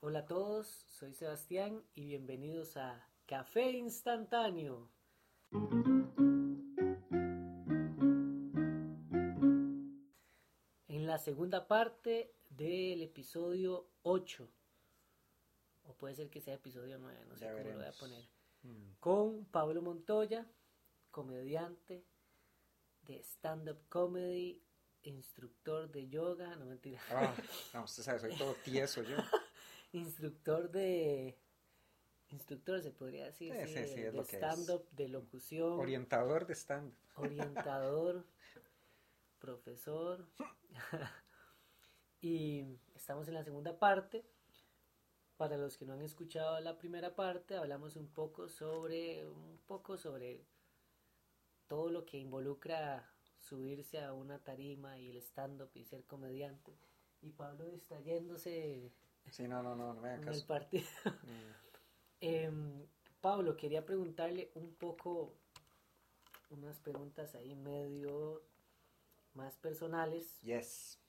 Hola a todos, soy Sebastián y bienvenidos a Café Instantáneo. En la segunda parte del episodio 8, o puede ser que sea episodio 9, no sé Ya cómo lo voy a poner, Mm. con Pablo Montoya, comediante de stand-up comedy, instructor de yoga, no mentira, Ah, no, usted sabe, soy todo tieso yo. instructor de instructor se podría decir Sí, sí, de, que es. stand-up de locución Orientador de stand. orientador profesor y estamos en la segunda parte para los que no han escuchado la primera parte hablamos un poco sobre un poco sobre todo lo que involucra subirse a una tarima y el stand-up y ser comediante y Pablo distrayéndose Sí, no, no, no, no me en el partido. Mm. Em, Pablo, quería preguntarle un poco, unas preguntas ahí medio más personales. Yes.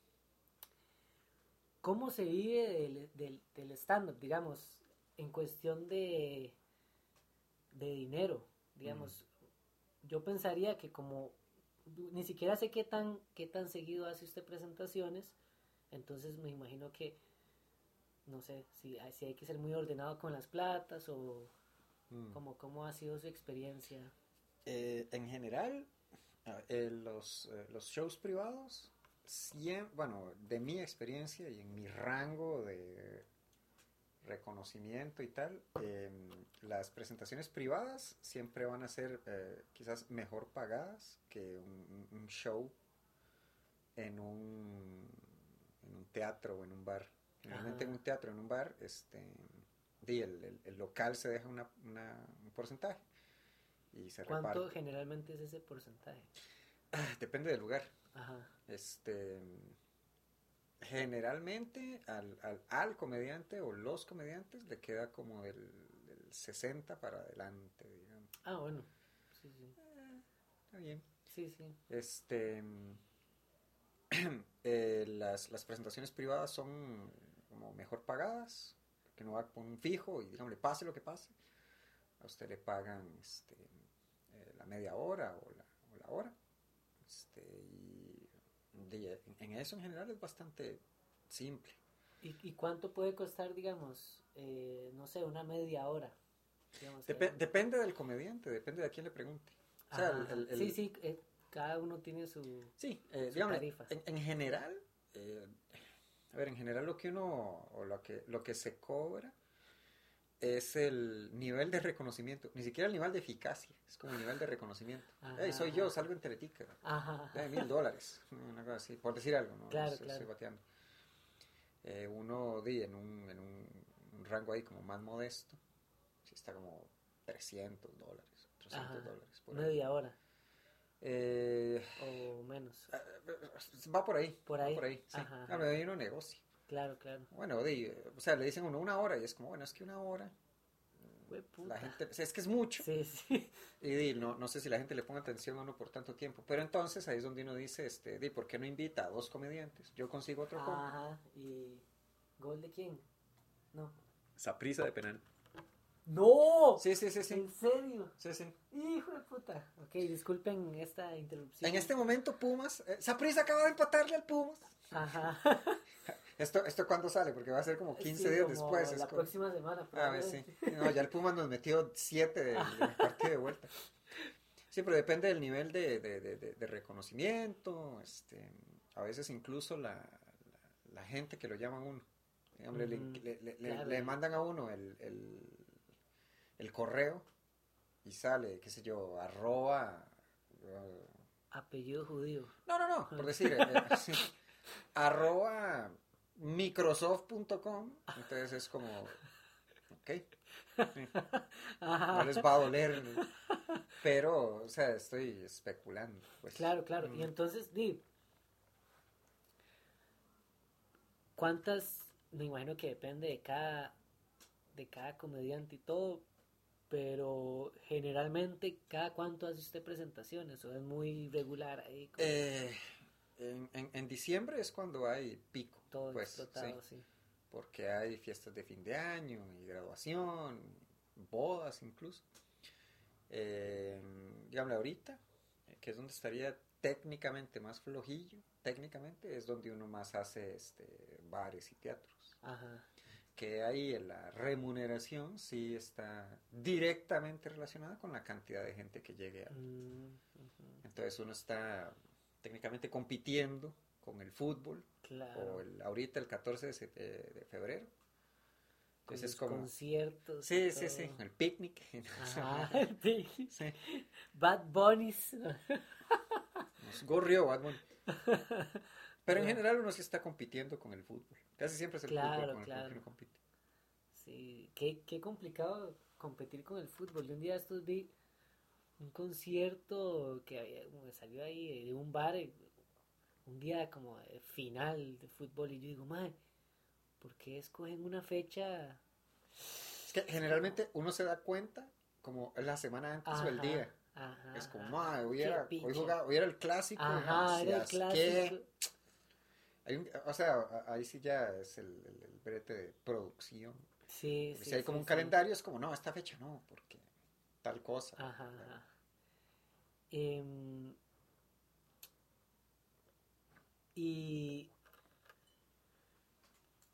¿Cómo se vive del, del, del stand-up, digamos, en cuestión de, de dinero? Digamos, yo pensaría que como ni siquiera sé qué tan, qué tan seguido hace usted presentaciones, entonces me imagino que, no sé, si, hay- si hay que ser muy ordenado con las platas o Mm. como cómo ha sido su experiencia. Eh, en general, eh, los, eh, los shows privados, siem- bueno, de mi experiencia y en mi rango de reconocimiento y tal, em, las presentaciones privadas siempre van a ser eh, quizás mejor pagadas que un, un show en un, en un teatro o en un bar. Generalmente Ajá. en un teatro en un bar, este, di, el, el- el local se deja una- una- un porcentaje y se ¿Cuánto reparte. generalmente es ese porcentaje? Ah, Depende del lugar. Ajá. Este, generalmente al, al, al comediante o los comediantes le queda como del, del 60 para adelante, digamos. Ah, bueno. Sí, sí. Está bien. Sí, sí. Este, eh, las, las presentaciones privadas son como mejor pagadas, que no va con un fijo y digamos, le pase lo que pase, a usted le pagan este, eh, la media hora o la, o la hora. Este, y de- en- eso en general es bastante simple. ¿Y, y cuánto puede costar, digamos, eh, no sé, una media hora? Eh, depende del comediante, depende de a quién le pregunte. O sea, el- el- el- Sí, sí, eh, cada uno tiene su... Sí, eh, Su digamos, tarifa. en, en general, eh, a ver, en general lo que uno, o lo que, lo que se cobra es el nivel de reconocimiento, ni siquiera el nivel de eficacia, es como el nivel de reconocimiento. Hey, soy yo, salgo en Teletica, Ajá. mil dólares, una cosa así, por decir algo, ¿no? Claro, Estoy- claro. estoy bateando. Eh, uno, di, en un, en un, un rango ahí como más modesto, sí está como 300 dólares, 300 Ajá. dólares. por ahí. Media hora Eh, o menos. Va por ahí. Por va ahí. por ahí, sí. Ajá. Claro, de ahí uno negocia. Claro, claro. Bueno, o sea, le dicen uno una hora y es como, bueno, es que una hora, la gente, es que es mucho. Sí, sí. Y no, no sé si la gente le ponga atención a uno por tanto tiempo. Pero entonces ahí es donde uno dice, este, di, ¿por qué no invita a dos comediantes? Yo consigo otro. Ajá. ¿Y gol de quién? No. Saprisa de penal. ¡No! Sí, sí, sí, sí. ¿En serio? Sí, sí. Hijo de puta. Ok, disculpen esta interrupción. En este momento Pumas, eh, Saprisa acaba de empatarle al Pumas. Ajá. Esto, esto cuándo sale, porque va a ser como 15 Sí, días como después. es La como- próxima semana. A ver, sí. probablemente. No, ya el Pumas nos metió 7 del, del partido de vuelta. Sí, pero depende del nivel de, de- de- de- de reconocimiento, este, a veces incluso la, la- la gente que lo llaman a uno. Digamos, le- Mm, le, le- le- claro. le mandan a uno el, el, el correo y sale, qué sé yo, arroba... eh, Apellido judío. no, no, no, por decir, eh, sí, arroba microsoft.com, entonces es como, ok, no les va a doler, pero, o sea, estoy especulando. Pues. Claro, claro. Mm. Y entonces, di, ¿cuántas? Me imagino que depende de cada, de cada comediante y todo, pero generalmente, ¿cada cuánto hace usted presentaciones? ¿O es muy regular ahí? como Eh, en, en- en diciembre es cuando hay pico, todo pues, explotado, sí. sí. porque hay fiestas de fin de año y graduación, bodas incluso. Eh, dígame ahorita, que es donde estaría técnicamente más flojillo, técnicamente es donde uno más hace este, bares y teatros. Ajá. Que ahí la remuneración sí está directamente relacionada con la cantidad de gente que llegue a... Mm, ujú. Entonces uno está técnicamente compitiendo con el fútbol, Claro. o el, ahorita el 14 de, se- de- febrero. Con Entonces los es como... conciertos. Sí, sí, sí, el picnic. Ajá. sí, Bad Bunnies. nos gorrió Bad Bunny. Pero en general uno sí está compitiendo con el fútbol. Casi siempre es el Claro, fútbol con el claro. que uno compite. Sí, qué, qué complicado competir con el fútbol. Yo un día estos vi un concierto que había- me salió ahí de un bar, eh, un día como de final de fútbol, y yo digo, madre, ¿por qué escogen una fecha? Es que generalmente uno se da cuenta como la semana antes o el Ajá, día. Ajá, Es como, ajá. "Ma, hoy, era, hoy, picha". jugaba- hoy era el clásico. Ajá, era el ¿qué? Hay un- o sea, ahí sí ya es el, el- el brete de producción. Sí, sí, si hay como sí, un sí. calendario, es como, no, esta fecha no, porque tal cosa. Ajá, ajá. Em, y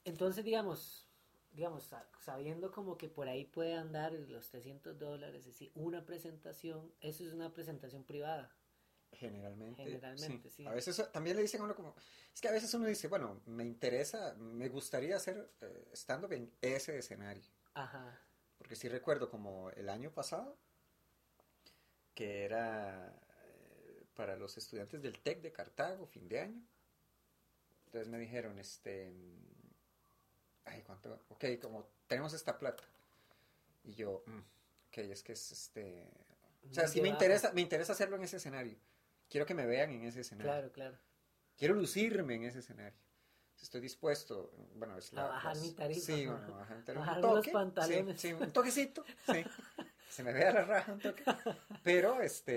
entonces, digamos, digamos, sa- sabiendo como que por ahí puede andar los 300 dólares, es decir, una presentación, eso es una presentación privada. Generalmente. Generalmente, sí. A veces también le dicen a uno como, es que a veces uno dice, bueno, me interesa, me gustaría hacer eh, stand-up en ese escenario. Ajá, Porque sí recuerdo como el año pasado, que era eh, para los estudiantes del TEC de Cartago, fin de año. Entonces me dijeron, este, ay, ¿cuánto? Ok, como tenemos esta plata. Y yo, mm, ok, es que es este... O sea, Muy sí me interesa, me interesa hacerlo en ese escenario. Quiero que me vean en ese escenario. Claro, claro. Quiero lucirme en ese escenario. Estoy dispuesto, bueno, es A la... bajar las- mi tarifa, Sí, ¿no? bueno, bajar tarifa, un Bajarme los toque, pantalones. Sí, sí, un toquecito, sí. Se me vea la raja un toque. Pero, este,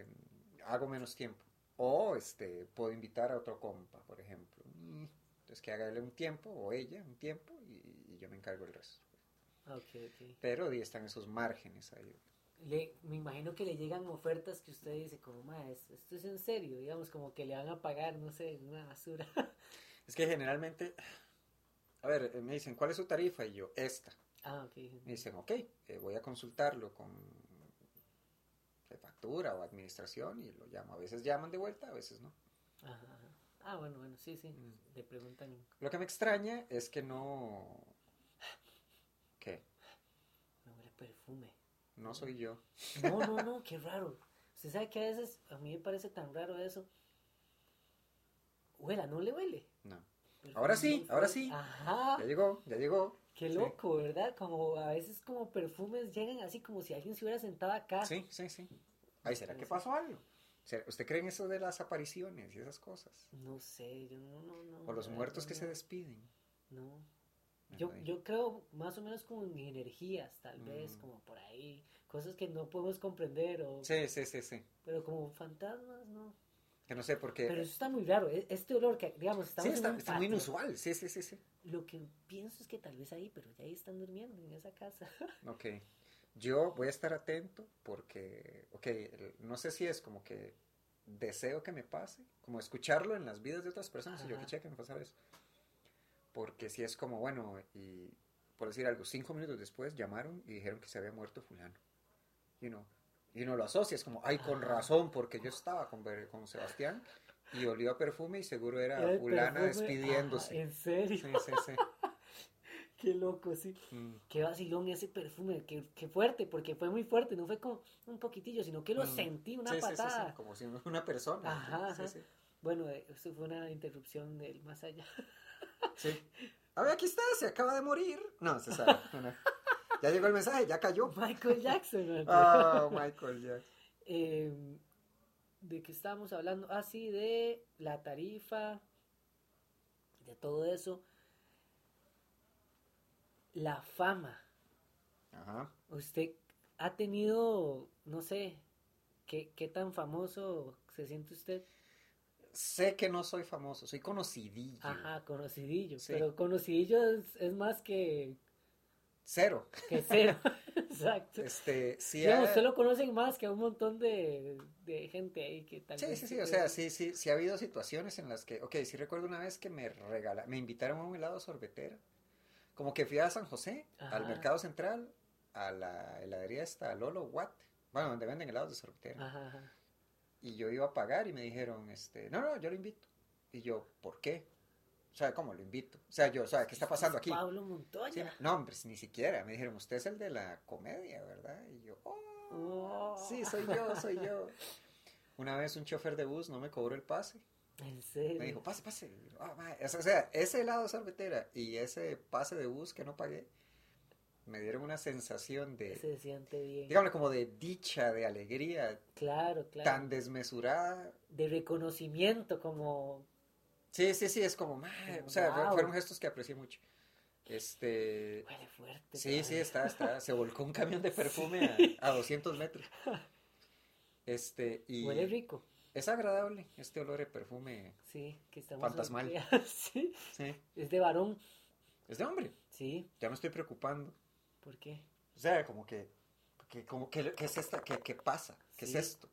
eh, hago menos tiempo. O, este, puedo invitar a otro compa, por ejemplo. Entonces, que haga él un tiempo, o ella un tiempo, y, y yo me encargo el resto. Ok, ok. Pero, y están esos márgenes ahí. Le, me imagino que le llegan ofertas que usted dice como, ma, es- esto es en serio, digamos, como que le van a pagar, no sé, una basura. Es que generalmente, a ver, eh, me dicen, ¿cuál es su tarifa? Y yo, esta. ah, ok. Me dicen, ok, eh, voy a consultarlo con factura o administración y lo llamo. A veces llaman de vuelta, a veces no. Ajá, ajá. Ah, bueno, bueno, sí, sí. Mm. Le preguntan, Lo que me extraña es que no... ¿Qué? me huele perfume. No soy yo. No, no, no, qué raro. Usted sabe que a veces, a mí me parece tan raro eso. Huela, ¿no le huele? No. Ahora sí, ahora sí. Ajá. Ya llegó, ya llegó. Qué Sí. loco, ¿verdad? Como a veces como perfumes llegan así como si alguien se hubiera sentado acá. Sí, sí, sí. Ay, ¿será que pasó algo? ¿Será- ¿Usted cree en eso de las apariciones y esas cosas? No sé, yo no, no, no. O los muertos que se despiden. No. Yo, yo creo más o menos como en energías, tal vez, Mm. como por ahí, cosas que no podemos comprender, o, Sí, sí, sí, sí. pero como fantasmas, no. Que no sé por qué. Pero eso está muy raro, e- este olor que, digamos, sí, estamos en está, un está muy inusual. Sí, sí, sí, sí. Lo que pienso es que tal vez ahí, pero ya ahí están durmiendo en esa casa. Ok. Yo voy a estar atento porque, ok, no sé si es como que deseo que me pase, como escucharlo en las vidas de otras personas y yo Ajá. que cheque me pasar eso. Porque si es como, bueno, y por decir algo, cinco minutos después llamaron y dijeron que se había muerto fulano. You know, y uno lo asocia, es como, ay, con Ajá. razón, porque yo estaba con, con Sebastián y olió a perfume y seguro era, el fulana perfume, despidiéndose. en serio, Sí, sí, sí. qué loco, sí. Mm. Qué vacilón ese perfume, qué, qué fuerte, porque fue muy fuerte, no fue como un poquitillo, sino que lo Mm. sentí, una Sí, sí, sí, sí, patada. como si una persona. Ajá, Sí, ajá. Bueno, eso fue una interrupción del más allá. Sí. A ver, aquí está, se acaba de morir. No, se sabe. No, no. Ya llegó el mensaje, ya cayó. Michael Jackson. ¿no? Ah, Michael Jackson. Eh, ¿De qué estábamos hablando? Ah, sí, de la tarifa, de todo eso. La fama. Ajá. Usted ha tenido, no sé, ¿qué, qué tan famoso se siente usted? Sé que no soy famoso, soy conocidillo. Ajá, conocidillo. Sí. Pero conocidillo es, es más que, Cero. que cero. Exacto. Este, sí, Digamos, ha- usted lo conocen más que a un montón de, de gente ahí que tal Sí, vez... sí, sí, o sea, sí, sí, sí ha habido situaciones en las que, ok, sí recuerdo una vez que me regala, me invitaron a un helado sorbetera, como que fui a San José, al. Mercado Central, a la heladería esta, Lolo Watt, bueno, donde venden helados de sorbetera, Ajá, ajá. Y yo iba a pagar y me dijeron, este, no, no, yo lo invito, y yo, ¿por qué? O sea, ¿cómo lo invito? O sea, yo, sea, ¿qué está pasando aquí? Pablo Montoya. Sí, no, hombre, ni siquiera, me dijeron, usted es el de la comedia, ¿verdad? Y yo, oh, Oh. sí, soy yo, soy yo. Una vez un chofer de bus no me cobró el pase. En serio. Me dijo, pase, pase. Ma, o sea, ese helado sorbetera y ese pase de bus que no pagué me dieron una sensación de, Se siente bien. dígame, como de dicha, de alegría, Claro, claro. tan desmesurada. De reconocimiento, como... Sí, sí, sí, es como, o sea, Wow. fueron gestos que aprecié mucho. Este, Huele fuerte. sí, sí, está, está, se volcó un camión de perfume a, a 200 metros. Este, y Huele rico. es agradable este olor de perfume, Sí, que estamos... Fantasmal. sí, sí, es de varón. es de hombre, Sí, ya me estoy preocupando. ¿Por qué? O sea, como que, que como que, ¿qué es esta? ¿Qué, qué pasa? ¿Qué Sí. es esto?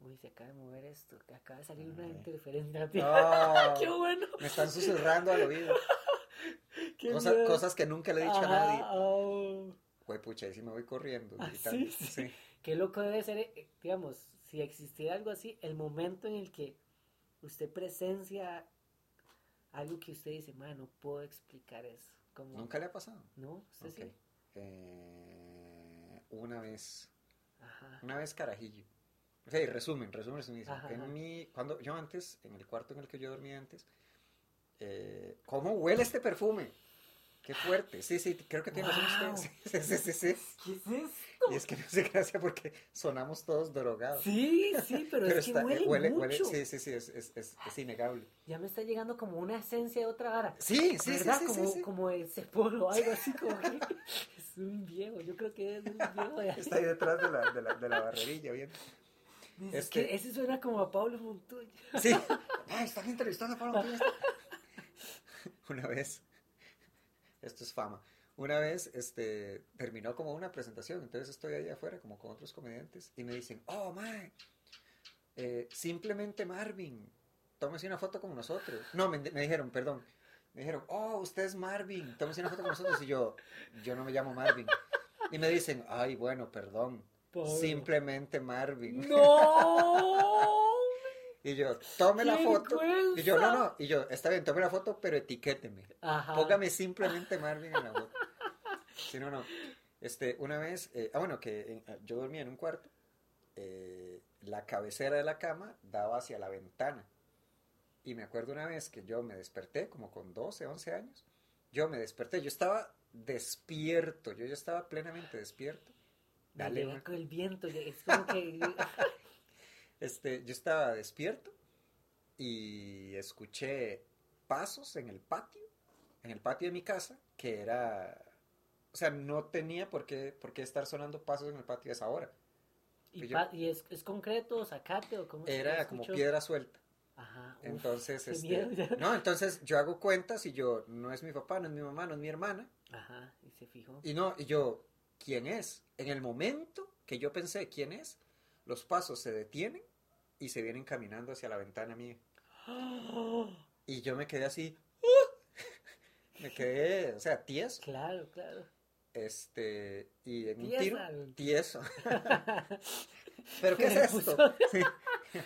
Uy, se acaba de mover esto. que Acaba de salir una interferencia. No, ¡Qué bueno! me están susurrando al oído. ¡Qué Cosa- miedo! cosas que nunca le he dicho a nadie. oh. Güey, pucha, y si me voy corriendo. Ah, sí, sí. Qué loco debe ser, eh, digamos, si existiera algo así, el momento en el que usted presencia algo que usted dice, man, no puedo explicar eso. Como, ¿Nunca le ha pasado? ¿No? ¿Usted sí? Eh, una vez, Ajá. una vez carajillo. O sea, y resumen, resumen, resumen. En mi, cuando yo antes, en el cuarto en el que yo dormía antes, eh, ¿cómo huele este perfume? Qué fuerte. Sí, sí, creo que tiene razón Wow. usted. Sí, sí, sí, sí. ¿Qué es esto? Y es que me hace gracia porque sonamos todos drogados. Sí, sí, pero, es que está- huele, huele, mucho. huele- sí, sí, sí, es, es, es, es innegable. Ya me está llegando como una esencia de otra vara. Sí, sí, sí, ¿Verdad? sí, sí, como, sí. como el cepolo o algo así como que es un viejo. Yo creo que es un viejo de ahí. Está ahí detrás de la, de la, de la barrerilla, bien. Es "Es que ese suena como a Pablo Montoya. Sí. Ay, están entrevistando a Pablo Montoya. Una vez, esto es fama. Una vez, este, terminó como una presentación, entonces estoy ahí afuera como con otros comediantes y me dicen, oh, mae, eh, simplemente Marvin, tómese una foto con nosotros. No, me, me dijeron, perdón, me dijeron, oh, usted es Marvin, tómese una foto con nosotros y yo, yo no me llamo Marvin. Y me dicen, ay, bueno, perdón, simplemente Marvin. ¡No! Y yo, tome la ¡Qué foto. Y yo, no, no. Y yo, está bien, tome la foto, pero etiquéteme. Ajá. Póngame simplemente Marvin en la foto. Si no, no. Este, una vez, eh, ah, bueno, que eh, yo dormía en un cuarto. eh, la cabecera de la cama daba hacia la ventana. Y me acuerdo una vez que yo me desperté, como con 12, 11 años. Yo me desperté, yo estaba despierto, yo ya estaba plenamente despierto. Dale, con el viento. Es como que. Este, yo estaba despierto y escuché pasos en el patio, en el patio de mi casa, que era, o sea, no tenía por qué, por qué estar sonando pasos en el patio a esa hora. ¿Y, yo- y es, es concreto, zacate o cómo Era como piedra suelta. Ajá. uf, Entonces, este, no, entonces yo hago cuentas y yo, no es mi papá, no es mi mamá, no es mi hermana, Ajá, y se fijó. y no, y yo, ¿quién es? En el momento que yo pensé quién es, los pasos se detienen y se vienen caminando hacia la ventana mía. Y yo me quedé así. ¡uh! Me quedé, o sea, tieso. Claro, claro. Este, y en un tiro, tieso. ¿Pero qué es esto? Sí,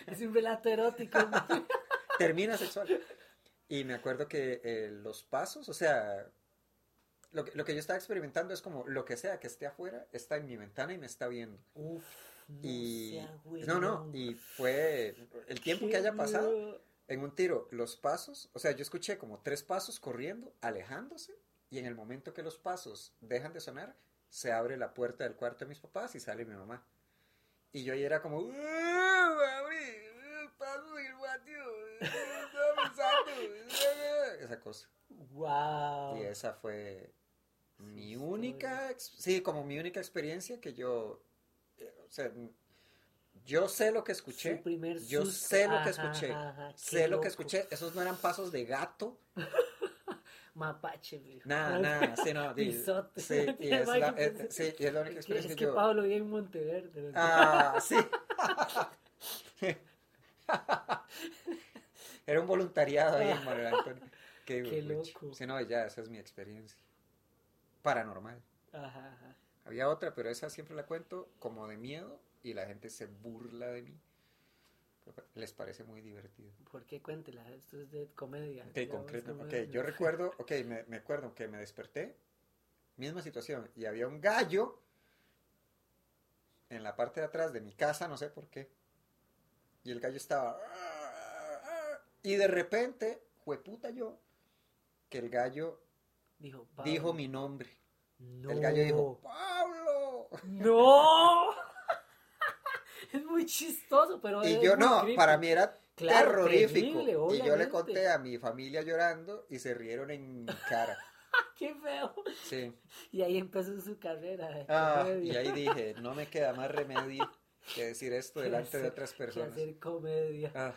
Es un relato erótico. termina sexual. Y me acuerdo que eh, los pasos, o sea, lo que, lo que yo estaba experimentando es como lo que sea que esté afuera está en mi ventana y me está viendo. Uf, no Y sea no, no, y fue el tiempo que haya pasado. En un tiro, los pasos, o sea, yo escuché como tres pasos corriendo, alejándose, y en el momento que los pasos dejan de sonar, se abre la puerta del cuarto de mis papás y sale mi mamá. Y yo ahí era como, "Uh, mami, pasos en el patio, estaba pensando, uh", esa cosa. Wow. Y esa fue mi única, sí, como mi única experiencia que yo, o sea, Yo sé lo que escuché. Primer Yo sé lo que escuché. ajá, sé lo que escuché. Esos no eran pasos de gato. Mapache, güey. Nada, nada. Sí, no. Pisote. Sí, y es la, eh, sí, y es la única experiencia es que que yo. Pablo vive en Monteverde. Ah, sí. Era un voluntariado ahí en Manuel Antonio. Qué, Qué loco. Sí, no, ya, esa es mi experiencia. Paranormal. Ajá, ajá. Había otra, pero esa siempre la cuento como de miedo y la gente se burla de mí. Les parece muy divertido. ¿Por qué cuéntela? Esto es de comedia. Ok, concreto. Ok, yo recuerdo, ok, me, me acuerdo que me desperté, misma situación, y había un gallo en la parte de atrás de mi casa, no sé por qué. Y el gallo estaba... Y de repente, jueputa yo, que el gallo Dijo, dijo mi nombre. No. El gallo dijo, ¡Pablo! ¡No! es muy chistoso, pero Y es yo muy no, creepy. para mí era Claro, terrorífico. terrible, y yo le conté a mi familia llorando y se rieron en mi cara. ¡Qué feo! Sí. Y ahí empezó su carrera. Ah, y ahí dije, no me queda más remedio que decir esto Que delante de otras que personas. hacer comedia. Ah,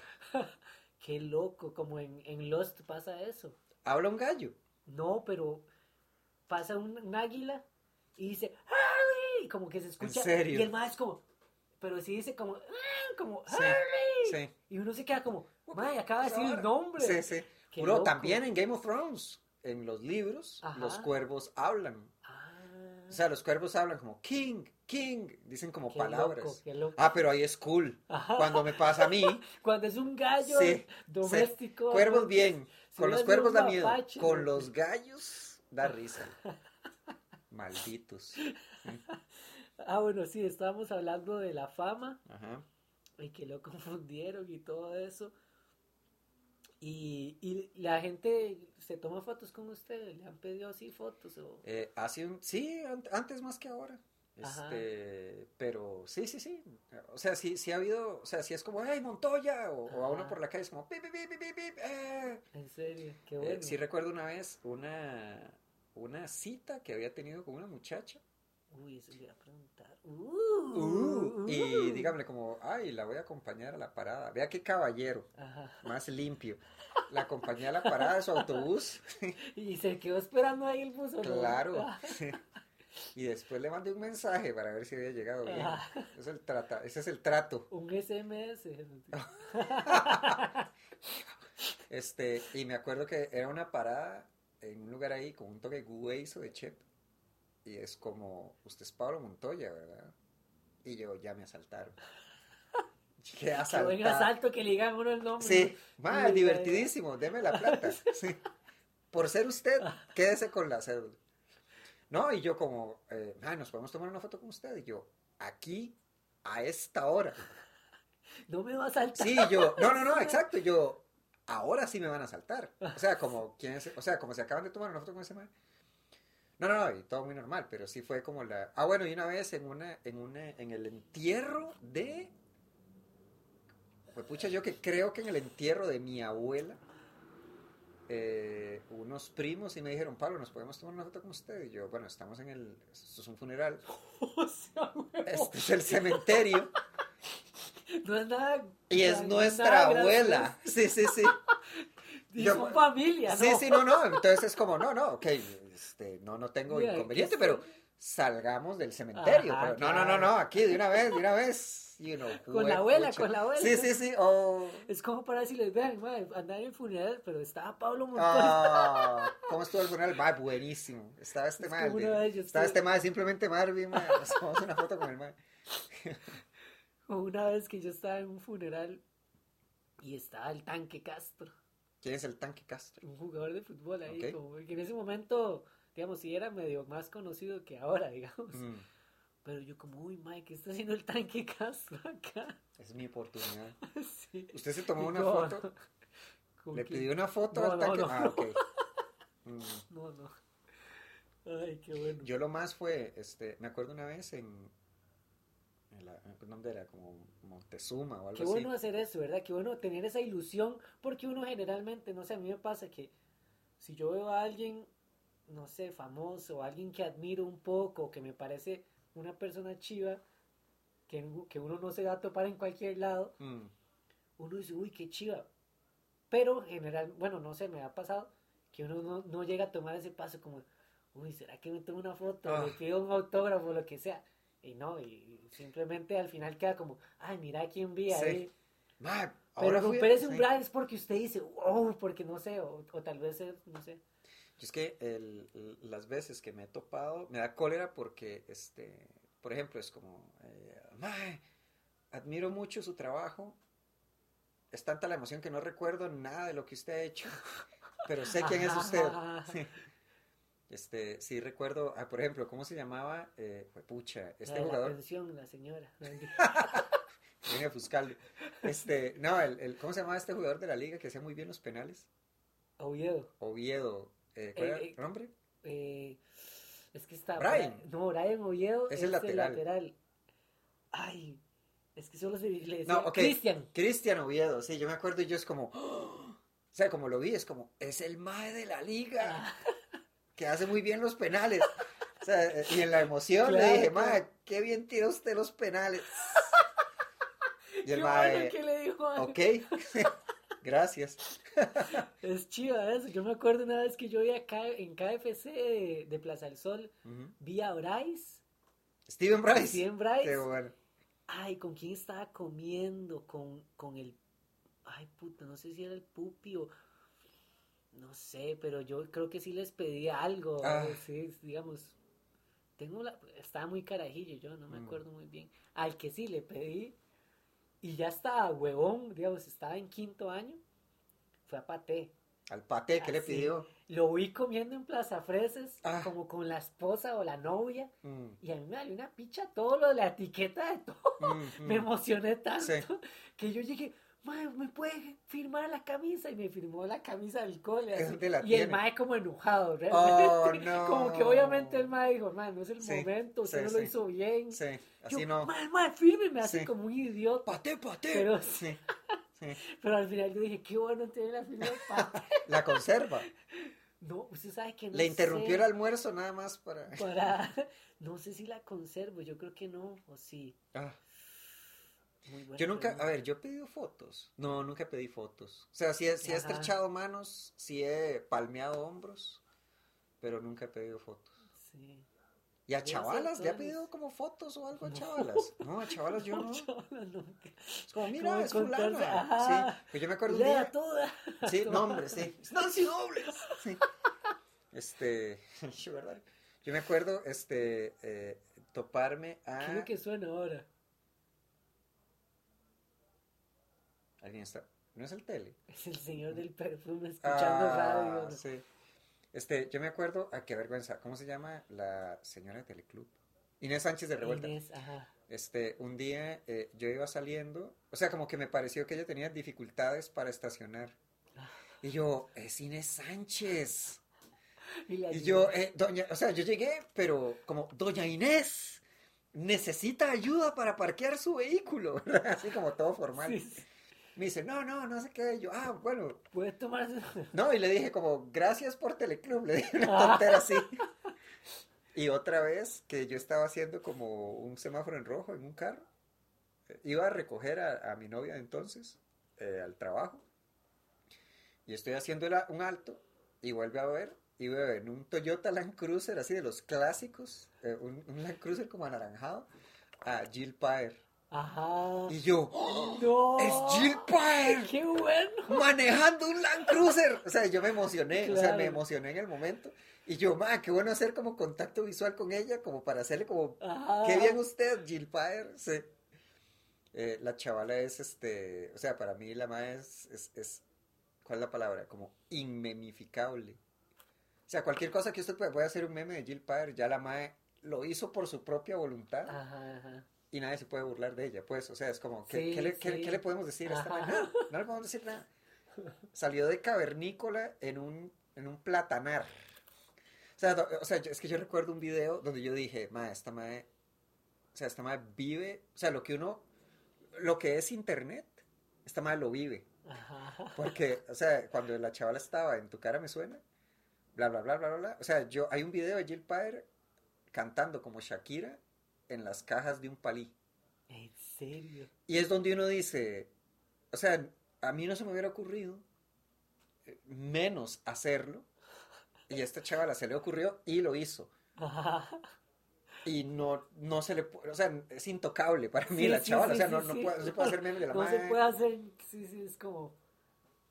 Qué loco, como en, en Lost pasa eso. habla un gallo. No, pero pasa un, un águila y dice ¡Harry! Como que se escucha. serio? Y el más es como. Pero sí dice como. "Ah", Como Sí, ¡Harry! sí. Y uno se queda como. ¡May, acaba de decir el nombre! Sí, sí. Qué Bro, loco. también en Game of Thrones, en los libros, Ajá. los cuervos hablan. Ah, O sea, los cuervos hablan como King, King, dicen como qué palabras. loco, qué loco. Ah, pero ahí es cool. Ajá. Cuando me pasa a mí, Cuando es un gallo Sí, doméstico. cuervos bien. Si Con los cuervos da miedo. Con ¿no? los gallos da risa. Malditos. Ah, bueno, sí, estábamos hablando de la fama Ajá. y que lo confundieron y todo eso. Y, y la gente se toma fotos con ustedes, le han pedido así fotos o... Eh, hace un, sí, an- antes más que ahora. Ajá. Este, pero sí, sí, sí. O sea, sí, sí ha habido, o sea, sí es como, hey, Montoya, o, o a uno por la calle es como, pip, pip, pip, pip, eh. En serio, qué Eh, bueno. sí recuerdo una vez una, una cita que había tenido con una muchacha. Uy, eso le iba a preguntar. Uh, Uh, y uh. dígame como, ay, la voy a acompañar a la parada. Vea qué caballero, Ajá. más limpio. La acompañé a la parada de su autobús. Y se quedó esperando ahí el bus. Claro. Ah, Y después le mandé un mensaje para ver si había llegado bien. Ah. Ese es el, trata, ese es el trato. Un SMS. Este, y me acuerdo que era una parada en un lugar ahí con un toque hueso de chep. Y es como, usted es Pablo Montoya, ¿verdad? Y yo, ya me asaltaron. Qué Qué buen asaltado. asalto que le digan uno el nombre. Sí, Y- divertidísimo, deme la plata. Sí. Por ser usted, quédese con la cédula. No, y yo como, eh, "Ma, nos podemos tomar una foto con usted. Y yo, aquí, a esta hora. No me va a saltar. Sí, yo, no, no, no, exacto. Yo, ahora sí me van a saltar. O sea, como, ¿quién es? O sea, como se acaban de tomar una foto con ese man. No, no, no, y todo muy normal, pero sí fue como la. Ah, bueno, y una vez en una, en una, en el entierro de. Pues pucha, yo que creo que en el entierro de mi abuela, eh, unos primos y me dijeron, Pablo, ¿nos podemos tomar una foto con usted? Y yo, bueno, estamos en el. Esto es un funeral. Este es el cementerio. No es nada. Y es nuestra nada abuela. Sí, sí, sí. Y Yo- familia, ¿no? Sí, sí, no, no. Entonces es como, no, no, ok, este, no, no tengo Mira, inconveniente, ¿qué pero salgamos del cementerio. Ajá, pero- no, no, no, no, aquí de una vez, de una vez. you know, Con la abuela, pucha. con la abuela. Sí, sí, sí. Oh, Es como para decirles, vean, madre, andar en el funeral, pero estaba Pablo ah, ¿Cómo estuvo el funeral? Va, buenísimo. Estaba este Es yo Estaba estoy- este mal, simplemente Marvin, ma, nos tomamos una foto con el. O Una vez que yo estaba en un funeral y estaba el tanque Castro, ¿Quién es el tanque Castro? un jugador de fútbol ahí, como que en ese momento, digamos, sí era medio más conocido que ahora, digamos. Mm, Pero yo como, uy, Mike, ¿qué está haciendo el tanque Castro acá? es mi oportunidad. sí. ¿Usted se tomó una no, foto? ¿con ¿Le pidió una foto No, al no, tanque? no, ah, ok. Mm. No, no. Ay, qué bueno. Yo lo más fue, este, me acuerdo una vez en, ¿dónde era? Como Montezuma o algo Qué así. bueno hacer eso, ¿verdad? Qué bueno tener esa ilusión, porque uno generalmente, no sé, a mí me pasa que si yo veo a alguien, no sé, famoso, alguien que admiro un poco, que me parece una persona chiva, que, que uno no se va a topar en cualquier lado, Mm. uno dice, uy, qué chiva. Pero general, bueno, no sé, me ha pasado que uno no, no llega a tomar ese paso como, uy, ¿será que me tomo una foto? Ah. Le pido un autógrafo, lo que sea. Y no, y simplemente al final queda como, ay, mira quién vi Sí. ahí. Ma, Pero ahora fui- romper ese sí. umbral es porque usted dice, oh, porque no sé, o, o tal vez no sé. Yo Es que el- las veces que me he topado, me da cólera porque, este, por ejemplo, es como, eh, "Mae, admiro mucho su trabajo, es tanta la emoción que no recuerdo nada de lo que usted ha hecho, pero sé quién es usted. Sí. Este, sí recuerdo, ah, por ejemplo, ¿cómo se llamaba? Eh, pucha, este de la jugador, pensión, la señora. viene a buscarle. Este, no, el, el- ¿cómo se llamaba este jugador de la liga que hacía muy bien los penales? Oviedo. Oviedo, eh, ¿cuál Eh, era eh, el nombre? Eh, es que está. Brian. No, Brian Oviedo Es es, el el lateral. Ay, es que solo se le decía No. Cristian. Cristian Oviedo, sí, yo me acuerdo y yo es como, ¡oh! o sea, como lo vi, es como, es el mae de la liga, Ah, que hace muy bien los penales. O sea, eh, y en la emoción le dije, mae, qué bien tira usted los penales. Y qué el bueno mae, que le dijo. ok, gracias. Es chiva eso. Yo me acuerdo una vez que yo vi acá en KFC de, de Plaza del Sol, vi a Bryce. Steven Bryce. Steven Bryce. Qué bueno. Ay, ¿con quién estaba comiendo? Con, con el... Ay, puta, no sé si era el pupi o... No sé, pero yo creo que sí les pedí algo. Ah. eh, Sí, digamos... Tengo la... Estaba muy carajillo yo, no me Mm. acuerdo muy bien. Al que sí le pedí y ya estaba huevón, digamos, estaba en quinto año. Fue a Paté. Al pate, ¿qué le pidió? Lo vi comiendo en Plaza Freses, Ah. como con la esposa o la novia. Mm, Y a mí me salió una picha todo lo de la etiqueta de todo. mm, Me mm. emocioné tanto Sí. que yo llegué, ¿me puede firmar la camisa? Y me firmó la camisa del cole. ¿Es así. donde la y el mae como enojado, realmente. Oh, no. como que obviamente el mae dijo, mae, no es el Sí, momento, usted sí, no lo hizo bien. Sí, Yo, así no. mae, mae, fírmeme, así Sí. como un idiota. Pate, pate. Pero- al final yo dije, qué bueno tiene la firma de Pate. La conserva. No, usted sabe que no Le interrumpió sé el almuerzo nada más para... para... No sé si la conservo, yo creo que no, o sí. Ah. Muy buena Yo nunca, a ver, yo he pedido fotos. No, nunca pedí fotos. O sea, sí he, sí he estrechado manos, sí he palmeado hombros, pero nunca he pedido fotos. Sí. ¿Y a chavalas? ¿Le ha pedido como fotos o algo a chavalas? No, a chavalas yo no. Chavala, nunca. Es como, mira, Como es fulana. Sí, pues yo me acuerdo un día... toda. Sí, nombre, sí. Nancy Dobles. Sí. Este, yo, ¿verdad? Yo me acuerdo, este, eh, toparme a... ¿Qué es lo que suena ahora? Alguien está... ¿No es el tele? Es el señor del perfume escuchando Ah, radio. ¿no? sí. Este, yo me acuerdo, ah, qué vergüenza, ¿cómo se llama la señora de Teleclub? Inés Sánchez de Revuelta. Inés, ajá. Este, un día eh, yo iba saliendo, o sea, como que me pareció que ella tenía dificultades para estacionar. Y yo, es Inés Sánchez. Y, yo, eh, doña, o sea, yo llegué, pero como, doña Inés, necesita ayuda para parquear su vehículo. Así como todo formal. Sí. Me dice, no, no, no sé qué. Y yo, ah, bueno, Puede tomarse. no, y le dije como, gracias por Teleclub, le dije una Ah. tontera así. Y otra vez que yo estaba haciendo como un semáforo en rojo en un carro, eh, iba a recoger a, a mi novia entonces eh, al trabajo, y estoy haciendo un alto, y vuelve a ver, y veo en un Toyota Land Cruiser, así de los clásicos, eh, un, un Land Cruiser como anaranjado, a Jill Paer. Ajá. Y yo, ¡Oh! ¡No! ¡es Jill Paer! ¡Qué bueno! manejando un Land Cruiser. O sea, yo me emocioné, o sea, me emocioné en el momento. Y yo, ma, qué bueno hacer como contacto visual con ella, como para hacerle como, Ajá. qué bien usted, Jill Paer. Sí. Eh, la chavala es, este, o sea, para mí la ma es, es, es- ¿cuál es la palabra? Como inmemificable. O sea, cualquier cosa que usted pueda, puede hacer un meme de Jill Paer, ya la ma lo hizo por su propia voluntad Ajá, ajá. Y nadie se puede burlar de ella, pues, o sea, es como, ¿qué, Sí, qué le, qué- sí. qué le podemos decir a esta? Nada, no le podemos decir nada. Salió de cavernícola en un, en un platanar. O sea, do- o sea, es que yo recuerdo un video donde yo dije, ma, esta madre, o sea, esta madre vive, o sea, lo que uno, lo que es internet, esta madre lo vive. Ajá. Porque, o sea, cuando la chavala estaba en Tu cara me suena, bla, bla, bla, bla, bla, bla. O sea, yo, hay un video de Jill Paer cantando como Shakira en las cajas de un palí. ¿En serio? Y es donde uno dice, o sea, a mí no se me hubiera ocurrido eh, menos hacerlo. Y a esta chavala se le ocurrió y lo hizo. Y no, no se le puede, o sea, es intocable para mí Sí, la chavala, sí, o sea, no, sí, no, sí. puede- no se puede hacer meme de la No se puede hacer, sí, sí, es como, O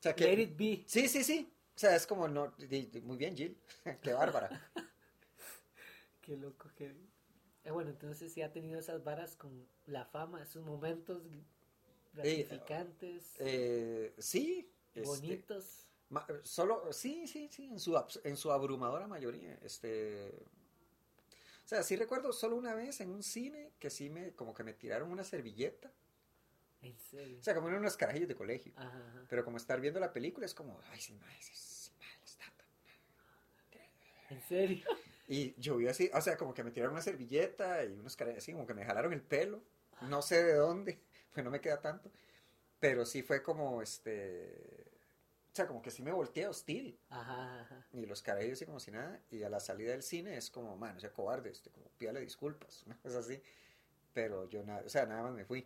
sea, que, let it be. Sí, sí, sí. O sea, es como, no, muy bien, Jill. Qué bárbara. Qué loco que... Eh, bueno, entonces sí ha tenido esas varas con la fama, esos momentos gratificantes, Eh, sí. este, bonitos. ma- solo, sí, sí, sí, en su, en su abrumadora mayoría. Este, o sea, sí recuerdo solo una vez en un cine que sí me, como que me tiraron una servilleta. En serio. O sea, como en unos carajillos de colegio. Ajá, ajá. Pero como estar viendo la película es como, ay, sí, mae, sí, sí, mae, está tan- En serio. Y yo vi así, o sea, como que me tiraron una servilleta y unos caras así, como que me jalaron el pelo. No sé de dónde, pues no me queda tanto. Pero sí fue como, este... O sea, como que sí me volteé hostil. Ajá, ajá. Y los carajillos así como si nada. Y a la salida del cine es como, man, o sea, cobarde, este, como pídale disculpas, una cosa así. Pero yo nada, o sea, nada más me fui.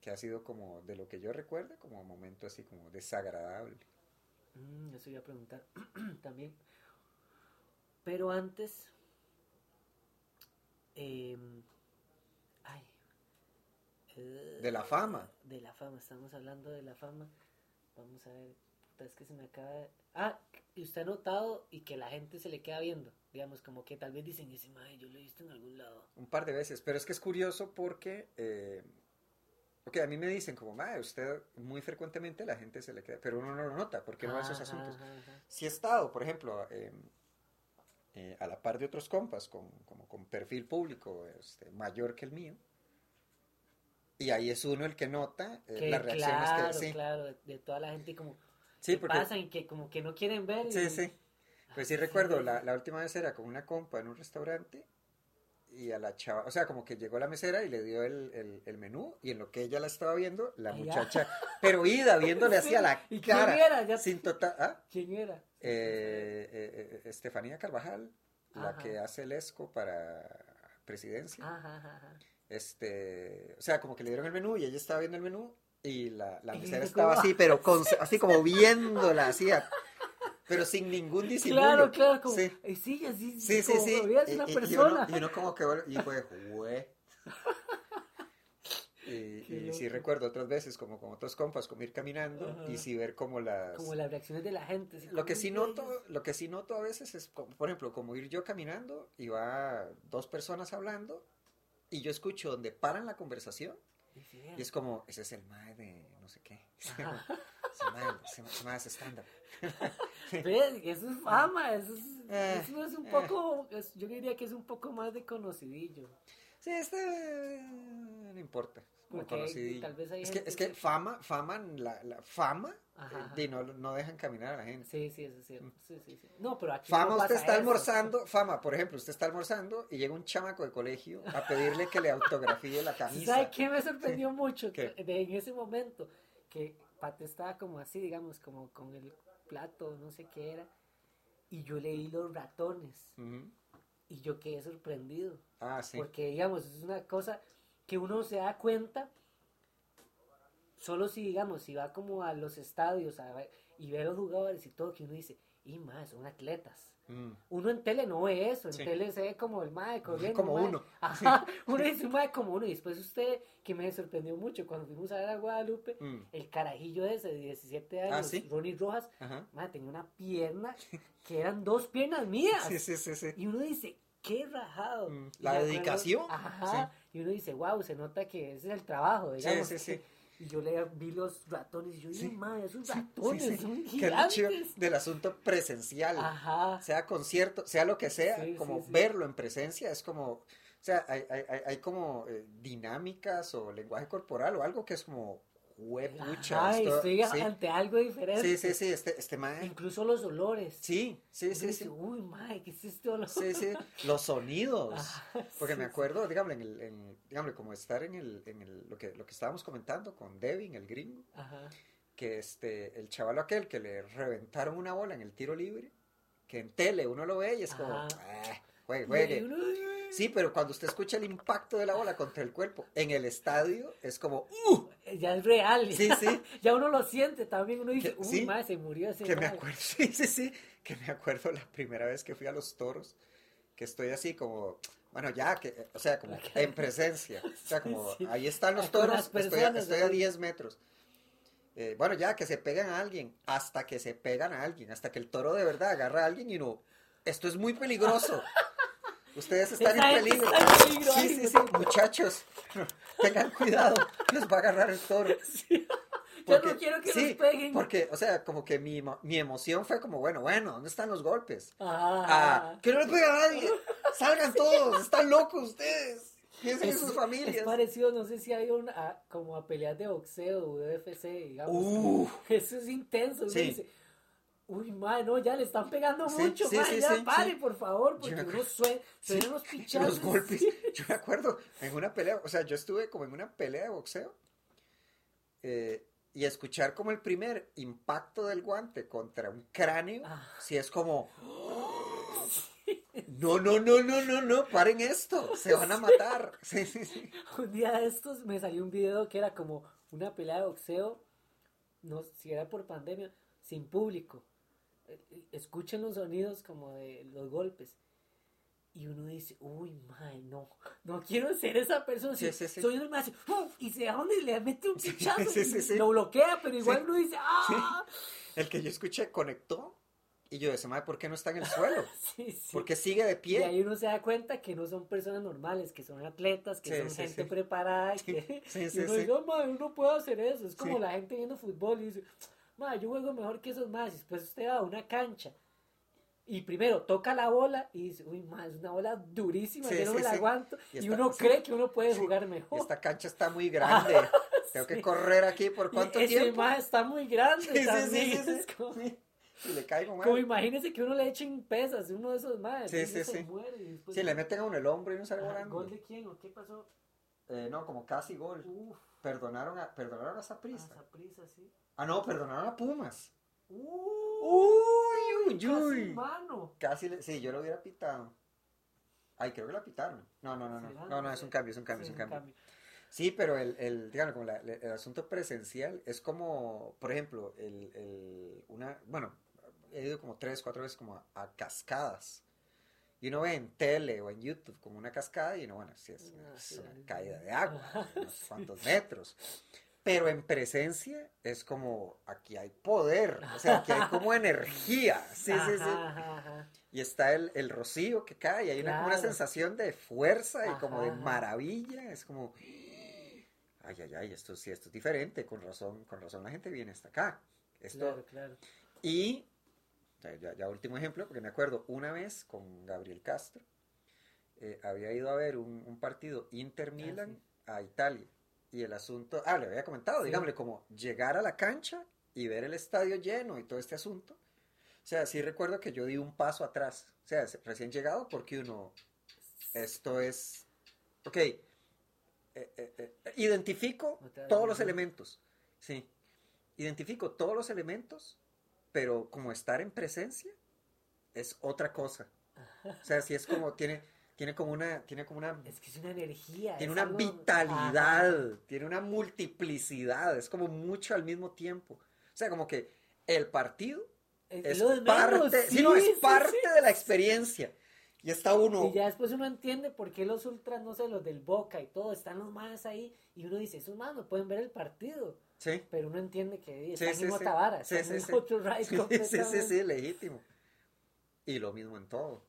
Que ha sido como, de lo que yo recuerdo, como un momento así como desagradable. Mm, eso iba a preguntar también. Pero antes. Em, ay. eh, De la fama. De la fama, estamos hablando de la fama. Vamos a ver. Puta, es que se me acaba de- Ah, y usted ha notado y que la gente se le queda viendo. Digamos, como que tal vez dicen, ese mae, yo lo he visto en algún lado. Un par de veces, pero es que es curioso porque, eh, ok, a mí me dicen como, madre, usted muy frecuentemente la gente se le queda, pero uno no lo nota porque no va a esos asuntos. ajá, ajá. Si he estado, por ejemplo, eh, eh, a la par de otros compas con, como con perfil público este, mayor que el mío, y ahí es uno el que nota eh, Que las reacciones claro, que... Sí, claro, de, de toda la gente como sí que porque... pasan y que como que no quieren ver. y- Sí, sí. Pues sí Ah, recuerdo, sí. la, la última vez era con una compa en un restaurante y a la chava, o sea, como que llegó la mesera y le dio el, el- el menú y en lo que ella la estaba viendo, la muchacha, pero ida, viéndole Sí, hacia la ¿y quién cara, era? Ya- sin total, ¿ah? ¿Quién era? Eh, eh, eh, Estefanía Carvajal, la que hace el ESCO para presidencia, Ajá, ajá, este, o sea, como que le dieron el menú y ella estaba viendo el menú y la, la mesera estaba así, pero con, así como viéndola, así, a- pero sin ningún disimulo. Claro, claro, como, Sí. eh, sí, así, Sí, sí, como sí. Y- una y- y persona. uno- Y uno, como que, y fue, "Jue". Y, y sí recuerdo otras veces, como con otros compas, como ir caminando Ajá. y sí ver como las... Como las reacciones de la gente. así Lo que sí "Uy, noto, ellos". lo que sí noto a veces es, como, por ejemplo, como ir yo caminando y va dos personas hablando y yo escucho donde paran la conversación Y sí, y es como, ese es el mae de no sé qué. Ajá. Ese mae, ese- ese mae es stand-up. ¿Ves? Eso es fama, eso es, Eh, eso es un eh. poco, es- yo diría que es un poco más de conocidillo. Sí, este eh, no importa. como conocidillo. tal vez hay es que, es que que- fama, fama, la, la fama, Ajá, eh, ajá. no, no dejan caminar a la gente. Sí, sí, eso es cierto. Sí, sí, sí. No, pero aquí Fama, no usted está eso. almorzando, fama, por ejemplo, usted está almorzando y llega un chamaco de colegio a pedirle que le autografíe la ¿Sí camisa. ¿Sabe qué me sorprendió mucho? ¿Qué? En ese momento, que Pate estaba como así, digamos, como con el plato, no sé qué era, y yo leí los ratones, y yo quedé sorprendido. Ah, sí. Porque, digamos, es una cosa que uno se da cuenta solo si, digamos, si va como a los estadios a ver- y ve a los jugadores y todo, que uno dice, y más, son atletas. Mm. Uno en tele no ve eso, en Sí. tele se ve como el mae corriendo. Como mae- uno. Ajá, uno dice un mae como uno. Y después usted, que me sorprendió mucho, cuando fuimos a ver a Guadalupe, Mm. el carajillo ese de 17 años, Ah, ¿sí? Ronnie Rojas, mae, tenía una pierna que eran dos piernas mías. Sí, sí, sí, sí. Y uno dice, qué rajado. Mm, la dedicación, Ajá. Y uno dice, wow, se nota que ese es el trabajo, digamos. sí, sí. Y yo le vi los ratones y yo, sí. madre, esos ratones sí, sí. son Que es gigantes. del asunto presencial. Ajá. Sea concierto, sea lo que sea, como verlo en presencia es como, o sea, hay, hay, hay- hay como eh, dinámicas o lenguaje corporal o algo que es como, huepucha. Esto- estoy sí. ante algo diferente. sí, sí, sí, este, este mae. Incluso los olores. Sí, sí, sí, dice, sí. Uy, madre, ¿qué es este olor? Sí, sí, los sonidos. Porque sí, me acuerdo, dígame, en el, en, dígame, como estar en el, en el, lo que, lo que estábamos comentando con Devin, el gringo, Ajá. que este, el chavalo aquel que le reventaron una bola en el tiro libre, que en tele uno lo ve y es como, ah, juegue, Y juegue. uno, Sí, pero cuando usted escucha el impacto de la bola contra el cuerpo en el estadio, es como, ¡uh! Ya es real. Sí, sí. Ya uno lo siente también. Uno dice, uy, sí, madre, se murió ese Que me mae". acuerdo, sí, sí, sí, que me acuerdo la primera vez que fui a los toros, que estoy así como, bueno, ya, que, o sea, como en presencia, o sea, como, Sí. ahí están los toros, estoy, estoy a ahí. 10 metros. Eh, bueno, ya, que se pegan a alguien, hasta que se pegan a alguien, hasta que el toro de verdad agarra a alguien y no, esto es muy peligroso. Ustedes están en peligro. está en peligro, Sí, sí, sí, muchachos, tengan cuidado, les va a agarrar el toro. Sí. Ya no quiero que sí, nos peguen. Porque, o sea, como que mi, mi emoción fue como, bueno, bueno, ¿dónde están los golpes? Ah, Ah, que no le pegue a nadie. Salgan todos, están locos ustedes. Piensen en es, sus es familias. parecido, no sé si hay una, a- como a peleas de boxeo, UFC, digamos. Uh. Eso es intenso. Sí. dice, uy, madre, no, ya le están pegando Sí, mucho, sí, madre, sí, ya pare, por favor, porque uno suena, los pichazos. Los golpes. Yo me acuerdo en una pelea, o sea, yo estuve como en una pelea de boxeo eh, y escuchar como el primer impacto del guante contra un cráneo, Ah. si es como, no, no, no, no, no, no, paren esto, se van a matar. Sí, sí, sí. Un día de estos me salió un video que era como una pelea de boxeo, no si era por pandemia, sin público. Escuchen los sonidos como de los golpes. Y uno dice, uy, no, no quiero ser esa persona. Sí, sí, sí. Soy el más, ¡uf! y se va donde le mete un sí, y lo bloquea, pero igual uno dice, ¡ah! El que yo escuché conectó y yo decía, madre, ¿por qué no está en el suelo? ¿Por qué sigue de Y pie? ahí uno se da cuenta que no son personas normales, que son atletas, que son gente preparada. Que, y uno dice, "Oh, madre, uno puede hacer eso. Es como la gente viendo fútbol y dice, yo juego mejor que esos más. Y después usted va a una cancha y primero toca la bola y dice, uy, madre, es una bola durísima, Sí, yo no sí, me la sí. aguanto. Y uno cree que uno puede jugar mejor. Esta cancha está muy grande. Tengo que correr aquí por cuánto ese tiempo. mae está muy grande es como. Y le caigo mal. como imagínese que uno le echen pesas, uno de esos más. Sí, sí, sí. Muere y después- Si le meten a uno el hombro y no sale Ajá, volando. ¿Gol de quién o qué pasó? Eh, no, como casi gol. Uf, Perdonaron a, perdonaron a a Saprissa. Saprissa, sí. Ah, no, perdonaron a Pumas. Uy, uy, casi uy. mano. Casi, le- sí, yo lo hubiera pitado. Ay, creo que la pitaron. No, no, no, no. No, no, es un cambio, es un cambio, Sí, es un cambio. Sí, pero el, el digamos, como la- el asunto presencial es como, por ejemplo, el, el, una, bueno, he ido como tres, cuatro veces como a, a cascadas. Y uno ve en tele o en YouTube como una cascada y uno, bueno, sí es, es sí, una sí. caída de agua, unos cuantos metros. Pero en presencia es como, aquí hay poder, o sea, aquí hay como energía. Sí, sí, sí. Ajá. Y está el, el rocío que cae y hay una, como una Claro. sensación de fuerza y como de maravilla. Es como, ay, ay, ay, esto sí, esto es diferente. Con razón, con razón la gente viene hasta acá. Esto, Claro, claro. Y, ya, ya- último ejemplo, porque me acuerdo una vez con Gabriel Castro, eh, había ido a ver un, un partido Inter-Milan a Italia. Y el asunto, ah, le había comentado, Sí. digámosle, como llegar a la cancha y ver el estadio lleno y todo este asunto. O sea, sí recuerdo que yo di un paso atrás. O sea, recién llegado porque uno, esto es, ok, eh, eh, eh, identifico todos los elementos, sí, identifico todos los elementos, pero como estar en presencia es otra cosa. O sea, sí es como, tiene, tiene como una, tiene como una, Es que es una energía. tiene una algo- vitalidad, Ajá. tiene una multiplicidad, es como mucho al mismo tiempo. O sea, como que el partido Es, es parte, sí, no, es sí, parte sí. de la experiencia. Y está uno, Y ya después uno entiende por qué los ultras, no sé, los del Boca y todo, están los más ahí. Y uno dice, esos más no pueden ver el partido. sí, Pero uno entiende que están sí, en sí. otra vara, Sí, sí, sí. sí, sí, legítimo. Y lo mismo en todo.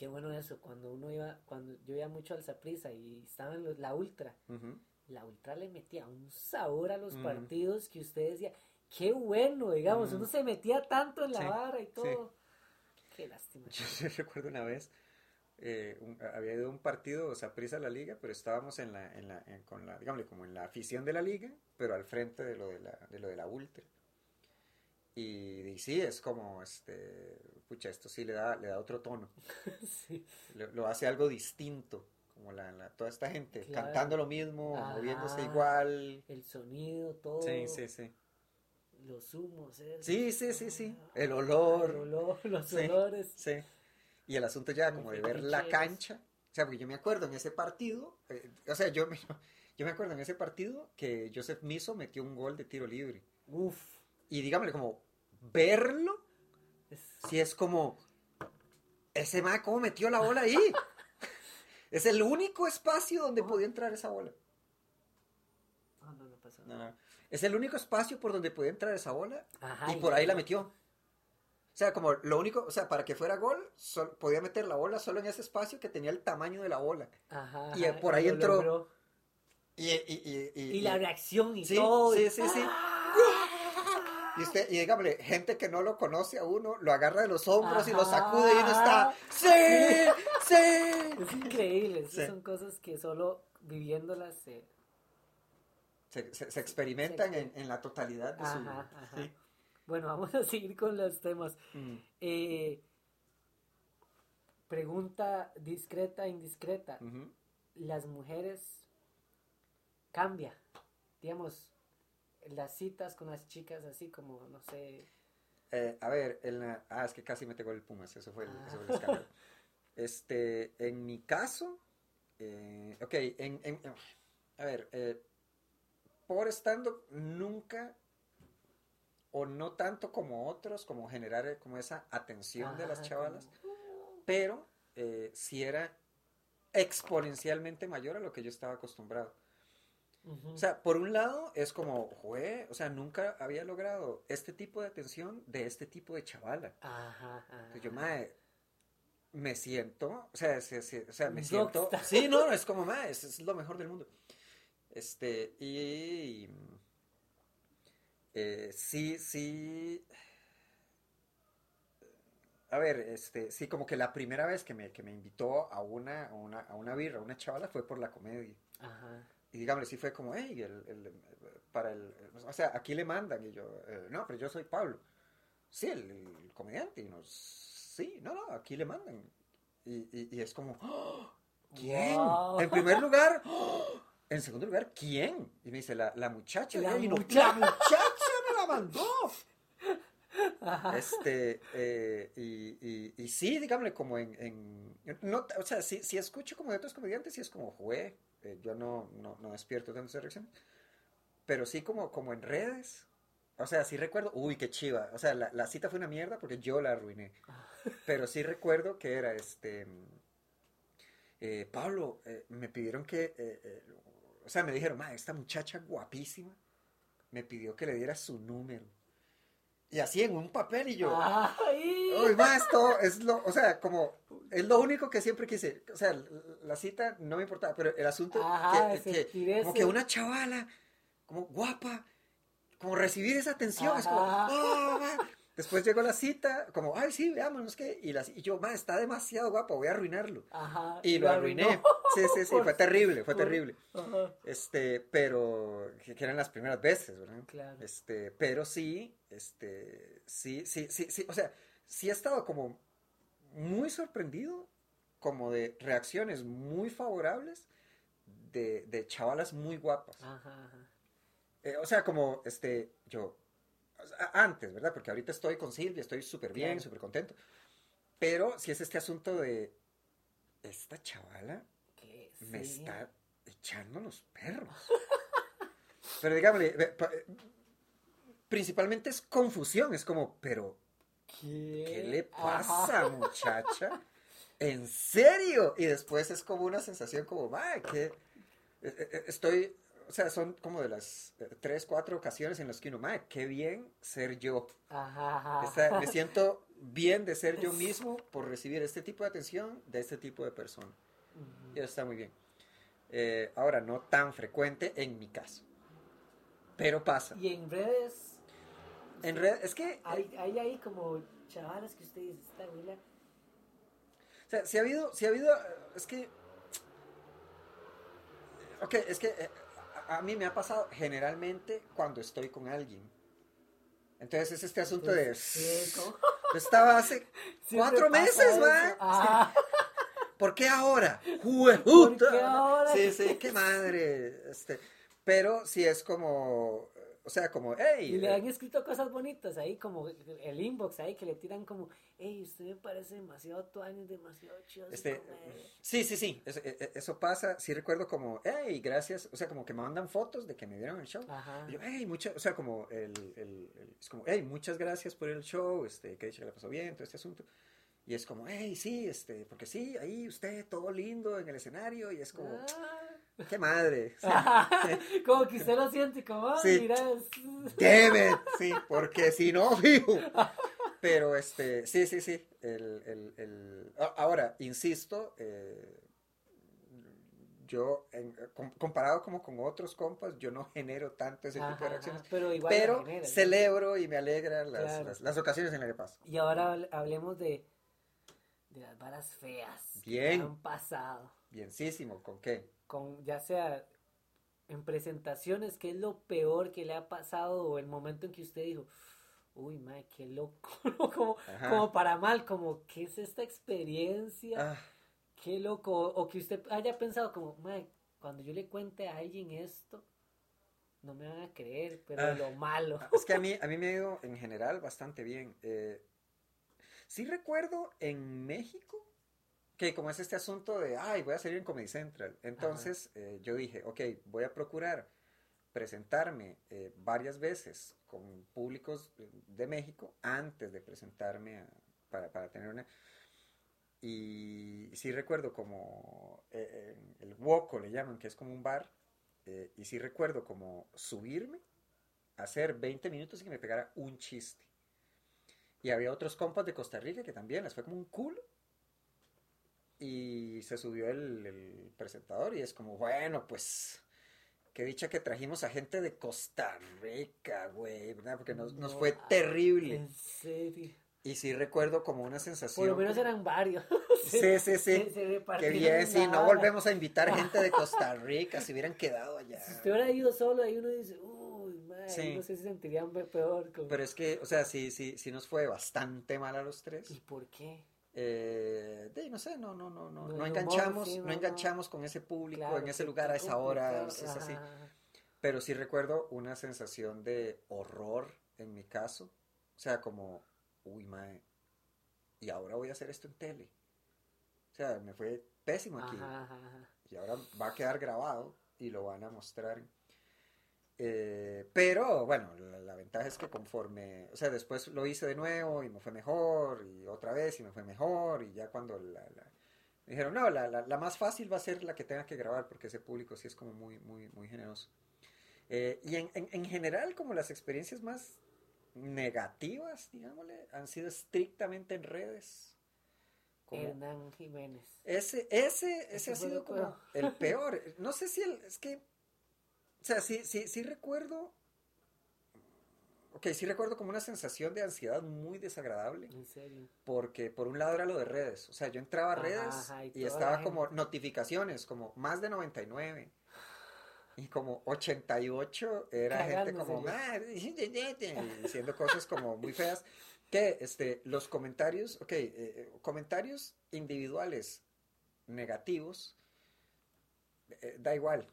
Qué bueno eso, cuando uno iba, cuando yo iba mucho al Saprissa y estaba en los- la ultra, la ultra le metía un sabor a los partidos que usted decía, qué bueno, digamos, uno se metía tanto en la Sí, vara y todo. Qué lástima. Yo recuerdo una vez, eh, un- había ido a un partido, o sea, prisa la liga, pero estábamos en la, en la, en- con la, digámosle, como en la afición de la liga, pero al frente de lo de la, de lo de la ultra. Y, y sí, es como, este, pucha, esto sí le da, le da otro tono, Sí. lo, lo hace algo distinto, como la, la- toda esta gente Claro. cantando lo mismo, Ajá. moviéndose igual. El sonido, todo. Sí, sí, sí. Los humos, ¿eh? Sí, sí, sí, sí. El El olor. olor, los Sí. olores. Sí. Y el asunto ya Como de ver la cancha O sea, porque yo me acuerdo en ese partido, eh, o sea, yo me, yo me acuerdo en ese partido que Joseph Miso metió un gol de tiro libre. Uf. Y dígame, como verlo, si es como, ese ma, ¿cómo metió la bola ahí? es el único espacio donde podía entrar esa bola. Ah, no, no pasó nada. no. Es el único espacio por donde podía entrar esa bola Ajá, y por ahí la metió. O sea, como lo único, o sea, para que fuera gol, sol- podía meter la bola solo en ese espacio que tenía el tamaño de la bola. Ajá, Y, por ahí entró. Y, y, y, y- Y la reacción y Sí, todo. sí, sí, sí. ¡Ah! Y usted, y dígame, gente que no lo conoce a uno, lo agarra de los hombros y lo sacude y uno está, ¡sí! ¡sí! Es increíble. Sí. Son cosas que solo viviéndolas se... Se, se- se experimentan Se- en, en la totalidad de su... Ajá. sí. Bueno, vamos a seguir con los temas. Mm, Eh, pregunta discreta, indiscreta. Las mujeres cambia, digamos, las citas con las chicas así como, no sé, Eh, a ver, en la- ah, es que casi me pegó el Pumas, eso fue el, Ah. eso fue el escándalo. Este, en mi caso, eh, ok, en, en- a ver, eh, por estando nunca, o no tanto como otros, como generar eh, como esa atención de las Ajá, chavalas, como- pero sí era exponencialmente mayor a lo que yo estaba acostumbrado. O sea, por un lado es como, jue, o sea, nunca había logrado este tipo de atención de este tipo de chavala. Ajá, ajá. Entonces yo, mae, me siento, o sea, se- se- o sea me siento, rockstar. sí, no, es como, es, es lo mejor del mundo. Este, y, eh, sí, sí, a ver, este, sí, como que la primera vez que me, que me invitó a una, a una, a una birra, a una chavala, fue por la comedia. Ajá. Y dígame, sí fue como, hey, el, el- para el, o sea, aquí le mandan. Y yo, eh, no, pero yo soy Pablo. Sí, el, el comediante. Y nos, sí, no, no, aquí le mandan. Y, y- y es como, ¡Oh! ¿quién? Wow. En primer lugar, ¡Oh! en segundo lugar, ¿quién? Y me dice, la, la muchacha. La Y no, muchacha. la muchacha me la mandó. Ajá. Este, eh, y, y, y sí, dígame, como en, en- no, o sea, si, si escucho como de otros comediantes, sí es como, jue, eh, yo no, no, no despierto tanto esa reacción, pero sí como, como en redes, o sea, sí recuerdo, uy, qué chiva, o sea, la, la cita fue una mierda porque yo la arruiné, pero sí recuerdo que era este, eh, Pablo, eh, me pidieron que, o sea, me dijeron, ma, esta muchacha guapísima me pidió que le diera su número. Y así en un papel y yo, Ay. Uy, esto es lo, o sea, como, es lo único que siempre quise. O sea, la, cita no me importaba, pero el asunto Ajá, que, que- como que una chavala, como guapa, como recibir esa atención, es como, Ajá. Después llegó la cita, como, ay, sí, veámonos qué. Y, la, y yo, ma, está demasiado guapa, voy a arruinarlo. Ajá. Y lo arruiné. arruinó. Sí, sí, sí, Por- fue terrible, fue por- terrible. Ajá. Este, pero, que, eran las primeras veces, ¿verdad? Claro. Este, pero sí, este, sí, sí, sí, sí, o sea, sí he estado como muy sorprendido, como de reacciones muy favorables de, de chavalas muy guapas. Ajá, ajá. Eh, o sea, como, este, yo, antes, ¿verdad? Porque ahorita estoy con Silvia, estoy súper bien, Claro. súper contento. Pero si es este asunto de, esta chavala me sí. está echando los perros. Pero dígame, eh, principalmente es confusión, es como, pero ¿Qué, ¿qué le Ajá. pasa, muchacha? ¿En serio? Y después es como una sensación como, "Ma, que eh, eh, estoy, o sea, son como de las eh, tres, cuatro ocasiones en las que uno, ma, qué bien ser yo. Ajá, ajá. Está- me siento bien de ser yo mismo por recibir este tipo de atención de este tipo de persona. Ujú. Y eso está muy bien. Eh, ahora, no tan frecuente en mi caso. Pero pasa. Y en redes. En red, es que, eh, Hay, hay ahí como chavalas que usted dice, esta abuela. o sea, si ha habido, si ha habido, eh, es que, ok, es que a, mí me ha pasado generalmente cuando estoy con alguien. Entonces es este asunto de, Sí, ¿cómo? yo estaba hace cuatro meses, man. Ajá. ¿Por qué ahora? ¡Jueputa! ¿Por qué ahora? Sí, sí, qué madre. Este, pero si es como, o sea, como, hey. Y le han escrito cosas bonitas ahí, como el inbox ahí, que le tiran como, hey, usted me parece demasiado tuanis, demasiado chido. Este, sí, sí, sí, eso, e, e, eso, pasa. Sí recuerdo como, hey, gracias, o sea, como que me mandan fotos de que me vieron el show. Ajá. Y yo, hey, muchas, o sea, como, el, el, es como, hey, muchas gracias por el show, este, que dicho que le pasó bien, todo este asunto. Y es como, hey, sí, este, porque sí, ahí usted todo lindo en el escenario, y es como... Ah Qué madre. como que usted lo siente como, sí. mira. sí, porque si no, vivo. Pero este, sí, sí, sí. El, el, el... Ahora, insisto, eh, yo, comparado como con otros compas, yo no genero tanto ese tipo de reacciones. pero igual celebro y me alegran las, las, ocasiones en las que paso. Y ahora hablemos de, de las varas feas Bien. que han pasado. Bienísimo, ¿con qué? Con ya sea en presentaciones, qué es lo peor que le ha pasado o el momento en que usted dijo, uy, madre, qué loco, como, como, para mal, como, ¿qué es esta experiencia? Ah. Qué loco, o que usted haya pensado como, madre, cuando yo le cuente a alguien esto, no me van a creer, pero ah. lo malo. Ah, es que a mí, a mí me ha ido en general bastante bien. Eh, sí recuerdo en México, que como es este asunto de, ay, voy a salir en Comedy Central. Entonces eh, yo dije, ok, voy a procurar presentarme eh, varias veces con públicos de México antes de presentarme para, para, tener una... Y sí recuerdo como eh, el Woco le llaman, que es como un bar, y sí recuerdo como subirme, hacer 20 minutos y que me pegara un chiste. Y había otros compas de Costa Rica que también les fue como un culo y se subió el, presentador y es como, bueno, pues qué dicha que trajimos a gente de Costa Rica, güey, ¿verdad? Porque nos, nos fue terrible. En serio. Y sí recuerdo como una sensación. Por lo menos eran varios. sí, sí, sí. Qué bien, sí, no volvemos a invitar gente de Costa Rica, si hubieran quedado allá. Si usted hubiera ido solo, ahí uno dice, uy, madre, no sé si sentirían peor. Pero es que, o sea, sí, sí, sí nos fue bastante mal a los tres. ¿Y por qué? Eh, de, no sé, no, no, no, no, no, enganchamos, no, enganchamos con ese público en ese lugar a esa hora, es, así. Pero sí recuerdo una sensación de horror en mi caso, o sea, como, uy, mae, y ahora voy a hacer esto en tele. O sea, me fue pésimo aquí. Y ahora va a quedar grabado y lo van a mostrar eh, pero bueno, la, ventaja es que conforme, o sea, después lo hice de nuevo y me fue mejor y otra vez y me fue mejor y ya cuando la, me dijeron, no, la, la, más fácil va a ser la que tenga que grabar porque ese público sí es como muy, muy, muy generoso. Eh, y en, en, general, como las experiencias más negativas, digámosle, han sido estrictamente en redes. Hernán Jiménez. Ese, ese, ese, ha sido como el peor. No sé si el, es que o sea, sí, sí, sí recuerdo. Ok, sí recuerdo como una sensación de ansiedad muy desagradable. ¿En serio? Porque por un lado era lo de redes. O sea, yo entraba a redes y, estaba como notificaciones, como más de 99. Y como 88 era gente como ah, diciendo cosas como muy feas. Que este, los comentarios, ok, eh, eh, comentarios individuales negativos, eh, da igual,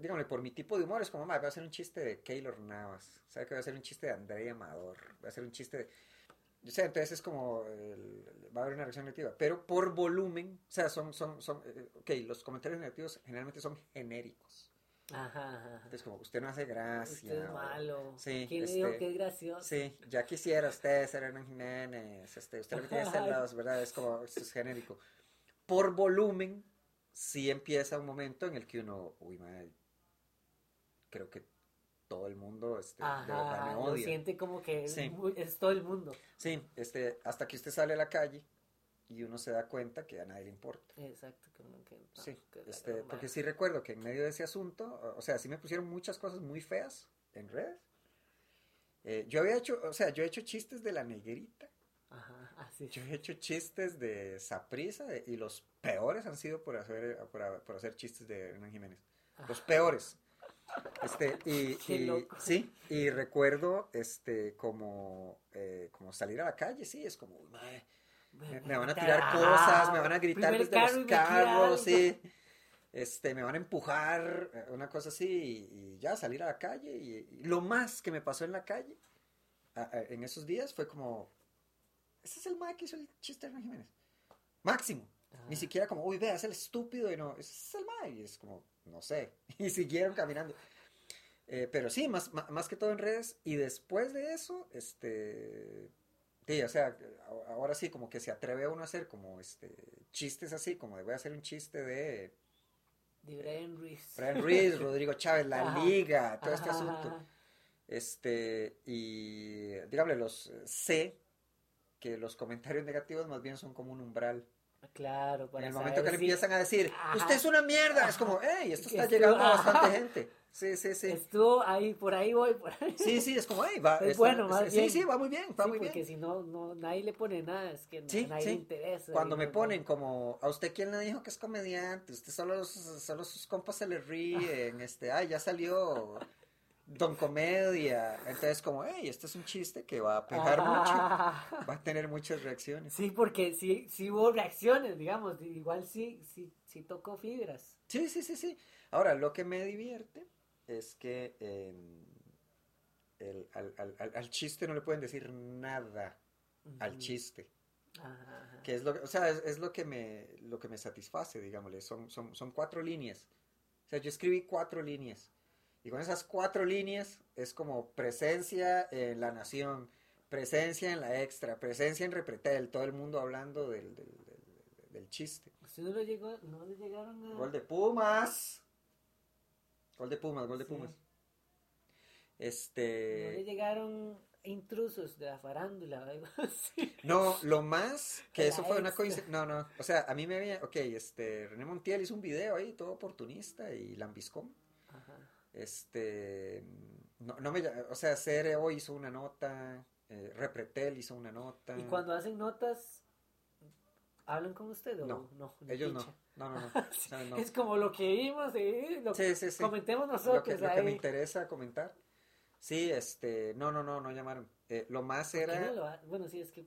dígame, por mi tipo de humor, es como, voy a hacer un chiste de Keylor Navas, ¿sabe que voy a hacer un chiste de Andrea Amador? Voy a hacer un chiste de... O sea, entonces es como, va a haber una reacción negativa, pero por volumen, o sea, son, son, son, eh, ok, los comentarios negativos generalmente son genéricos. Ajá, ajá. Entonces, como, usted no hace gracia. Usted es malo. Sí, ¿Quién le dijo este, que es gracioso? Sí, ya quisiera usted ser Hernán Jiménez, este, usted lo que tiene hacer ¿verdad? Es como, esto es genérico. Por volumen, sí empieza un momento en el que uno, uy, madre, creo que todo el mundo este, de verdad me odia. Lo siente como que es, todo el mundo. Sí, este, hasta que usted sale a la calle y uno se da cuenta que a nadie le importa. Exacto, como que, sí, este, porque sí recuerdo que en medio de ese asunto, o sea, sí me pusieron muchas cosas muy feas en redes. Eh, yo había hecho, o sea, yo he hecho chistes de la negrita. Ajá, Yo he hecho chistes de Saprisa y los peores han sido por hacer, por, hacer chistes de Hernán Jiménez. Los peores. Este, y, sí, y recuerdo este como, eh, como salir a la calle, sí, es como, me, van a tirar cosas, me van a gritar desde los carros, sí. este, me van a empujar, eh, una cosa así, y, y ya salir a la calle. Y, y lo más que me pasó en la calle a- a- en esos días fue como, ese es el mae que hizo el chiste de Hernán Jiménez. Máximo. Ni Ah. siquiera como, uy, vea, es el estúpido y no, ese es el mae. Y es como, no sé. Y siguieron caminando. Eh, pero sí, más, más, que todo en redes. Y después de eso, este. Sí, o sea, ahora sí, como que se atreve uno a hacer como este chistes así, como de voy a hacer un chiste de De Brian Ruiz. Brian Ruiz, Rodrigo Chávez, la Ajá. liga, todo este asunto. ajá. Este, y dígame, los eh, sé que los comentarios negativos más bien son como un umbral. Claro, para en el momento que saber le empiezan a decir, Ajá. usted es una mierda, es como, hey, esto está estuvo- llegando a Ajá. bastante gente. Sí, sí, sí. Estuvo ahí, por ahí voy, por ahí. Sí, sí, es como, hey, va. Es bueno, más sí, bien. sí, va muy bien, va Sí, muy porque bien. si no, no, nadie le pone nada, es que Sí, nadie sí. le interesa. Cuando me no- ponen como, ¿a usted quién le dijo que es comediante? Usted solo, solo sus compas se le ríen, este, ay, ya salió Don Comedia. Entonces como, hey, este es un chiste que va a pegar Ah. mucho, va a tener muchas reacciones. Sí, porque sí, sí hubo reacciones, digamos, igual sí, sí, sí tocó fibras. Sí, sí, sí, sí. Ahora, lo que me divierte es que eh, el- al, al- al- al chiste no le pueden decir nada al Ujú. chiste. Ajá. Que es lo o sea, es, es lo que me, lo que me satisface, digámosle. Son, son, son cuatro líneas. O sea, yo escribí cuatro líneas. Y con esas cuatro líneas es como presencia en la nación, presencia en la extra, presencia en Repretel, todo el mundo hablando del, del, del- del chiste. ¿Usted no lo llegó, no le llegaron a... Gol de Pumas. Gol de Pumas, gol de Sí. Pumas. no le Este. llegaron intrusos de la farándula o algo así? No, lo más que eso fue una coincidencia. No, no. O sea, a mí me había. Ok, este. René Montiel hizo un video ahí, todo oportunista y lambiscón. Este. No, no me. O sea, CRO hizo una nota. eh, Repretel hizo una nota. Y cuando hacen notas, ¿hablan con usted o No, no? Ellos no. No, no. Es como lo que vimos, ¿sí? lo que Sí, comentemos Lo nosotros que, lo que me interesa comentar. Sí, este. No, no, no, no llamaron. Eh, lo más ¿Por qué era. lo ha- Bueno, sí, es que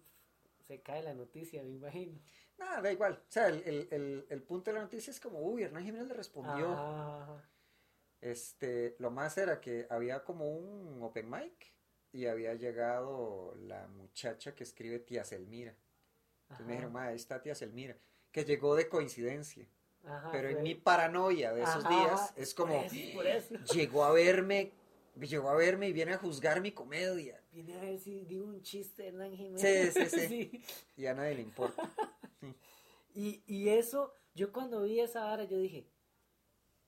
se cae la noticia, me imagino. Nada, da igual. O sea, el, el, el, el punto de la noticia es como, uy, Hernán Jiménez le respondió. Ah, Este, lo más era que había como un open mic y había llegado la muchacha que escribe Tía Selmira. Entonces me dijeron, "Ma, ahí está Tía Selmira, que llegó de coincidencia. ajá, Pero en mi paranoia de esos Ajá, días es como, por eso, por eso. llegó a verme, llegó a verme y viene a juzgar mi comedia. Vine a ver si digo un chiste, Hernán Jiménez. Sí, sí, sí. Y a nadie le importa. Y, y eso, yo cuando vi esa vara, yo dije,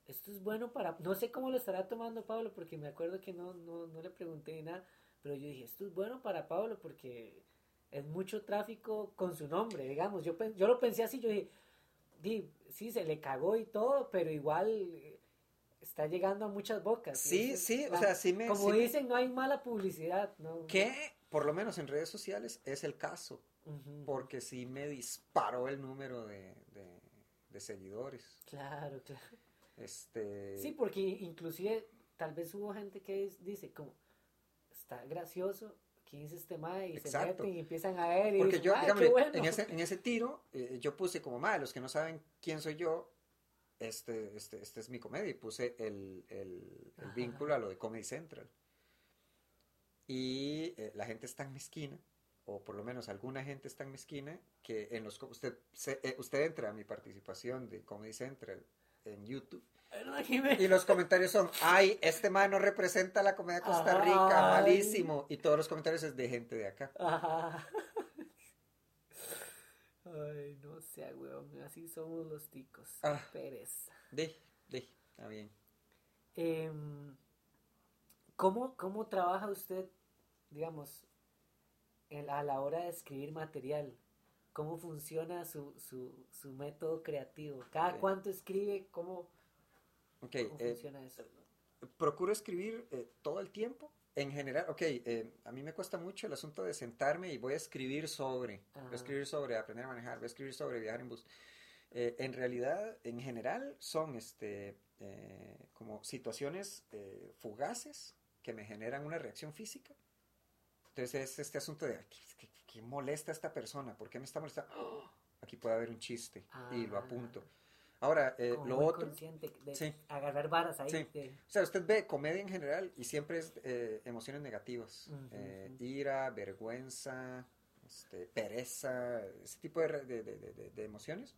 esto es bueno para... No sé cómo lo estará tomando Pablo, porque me acuerdo que no, no, no le pregunté ni nada, pero yo dije, esto es bueno para Pablo porque es mucho tráfico con su nombre, digamos. Yo, yo lo pensé así, yo dije, di, sí, se le cagó y todo, pero igual eh, está llegando a muchas bocas. Sí, sí, o sea, sí me... Como sí me- dicen, no hay mala publicidad, ¿no? que, por lo menos en redes sociales, es el caso. Porque sí me disparó el número de, de- de seguidores. Claro, claro. Este, Sí, porque inclusive tal vez hubo gente que dice como, está gracioso, ¿quién es este mae? Y se Exacto. meten y empiezan a ver y porque dicen, yo, en, ese, en ese tiro, eh, yo puse como, madre, los que no saben quién soy yo, este, este, este es mi comedia, y puse el, el- vínculo a lo de Comedy Central. Y eh, la gente es tan mezquina, o por lo menos alguna gente es tan mezquina, que en los, usted, se- eh, usted entra a mi participación de Comedy Central en YouTube. Y los comentarios son, ay, este man no representa la comedia de Costa Rica, Ay. malísimo. Y todos los comentarios es de gente de acá. Ajá. Ay, no sea, weón, así somos los ticos. Ah. pereza. De, de, está bien. Em, ¿cómo, ¿Cómo trabaja usted, digamos, a la hora de escribir material? ¿Cómo funciona su, su, su método creativo? ¿Cada Ok. cuánto escribe? ¿Cómo, Ok, cómo eh, funciona eso? procuro escribir eh, todo el tiempo. En general, ok, eh, a mí me cuesta mucho el asunto de sentarme y voy a escribir sobre, voy Ajá. a escribir sobre aprender a manejar, voy a escribir sobre viajar en bus. Eh, en realidad, en general, son este, eh, como situaciones eh, fugaces que me generan una reacción física. Entonces es este asunto de, ¿qué, qué- molesta a esta persona? ¿Por qué me está molestando? ¡Oh! Aquí puede haber un chiste y lo Ah. apunto. Ahora, eh, lo muy otro... consciente de Sí. agarrar varas ahí. Sí. de- O sea, usted ve comedia en general y siempre es eh, emociones negativas. Eh, ira, vergüenza, este, pereza, ese tipo de, de, de- emociones.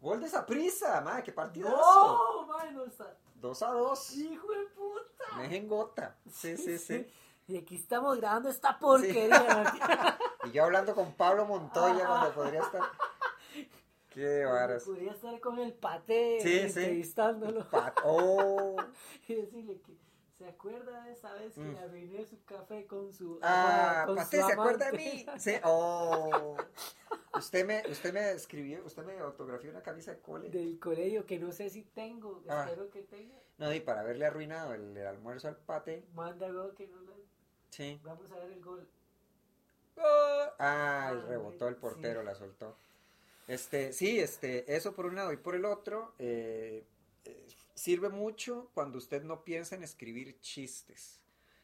Gol de esa prisa, madre, qué partidazo. ¡No! mae, no está. Dos a dos. ¡Hijo de puta! Me en gota. Sí, sí, sí. Y aquí estamos grabando esta porquería. Y yo hablando con Pablo Montoya cuando podría estar. Qué varas. Podría estar con el pate Sí, sí. entrevistándolo Pat- Oh. y decirle que se acuerda de esa vez que Mm. le arruiné su café con su Ah, con Pate, su ¿se acuerda de mí? Sí. Oh. Usted me, usted me escribió, usted me autografió una camisa de cole. del colegio que no sé si tengo, Ah. espero que tenga. No, y para haberle arruinado el, el almuerzo al pate. Manda algo que no lo... Sí. Vamos a ver el gol. Ah, Ah, rebotó el portero, sí. la soltó. Este, sí, este, eso por un lado y por el otro, eh, eh, sirve mucho cuando usted no piensa en escribir chistes.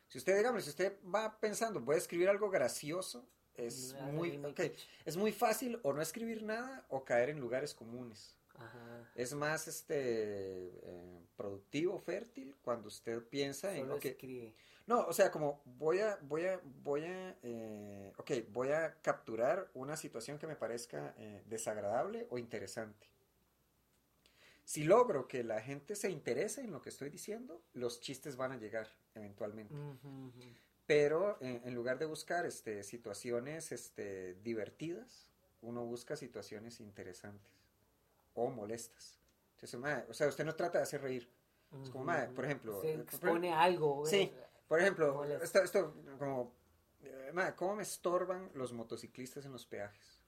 Si usted, digamos, si usted va pensando, voy a escribir algo gracioso, es No, muy, no hay ok, que- es muy fácil o no escribir nada o caer en lugares comunes. Ajá. Es más este eh, productivo, fértil, cuando usted piensa en, Solo ok, escribe. No, o sea, como voy a, voy a, voy a, eh, ok, voy a capturar una situación que me parezca eh, desagradable o interesante. Si logro que la gente se interese en lo que estoy diciendo, los chistes van a llegar eventualmente. Pero eh, en lugar de buscar este, situaciones este, divertidas, uno busca situaciones interesantes o molestas. Entonces, o sea, usted no trata de hacer reír. Es como, mae, por ejemplo, Se eh, expone algo. Sí, por ejemplo, esto, esto como, eh, ¿cómo me estorban los motociclistas en los peajes?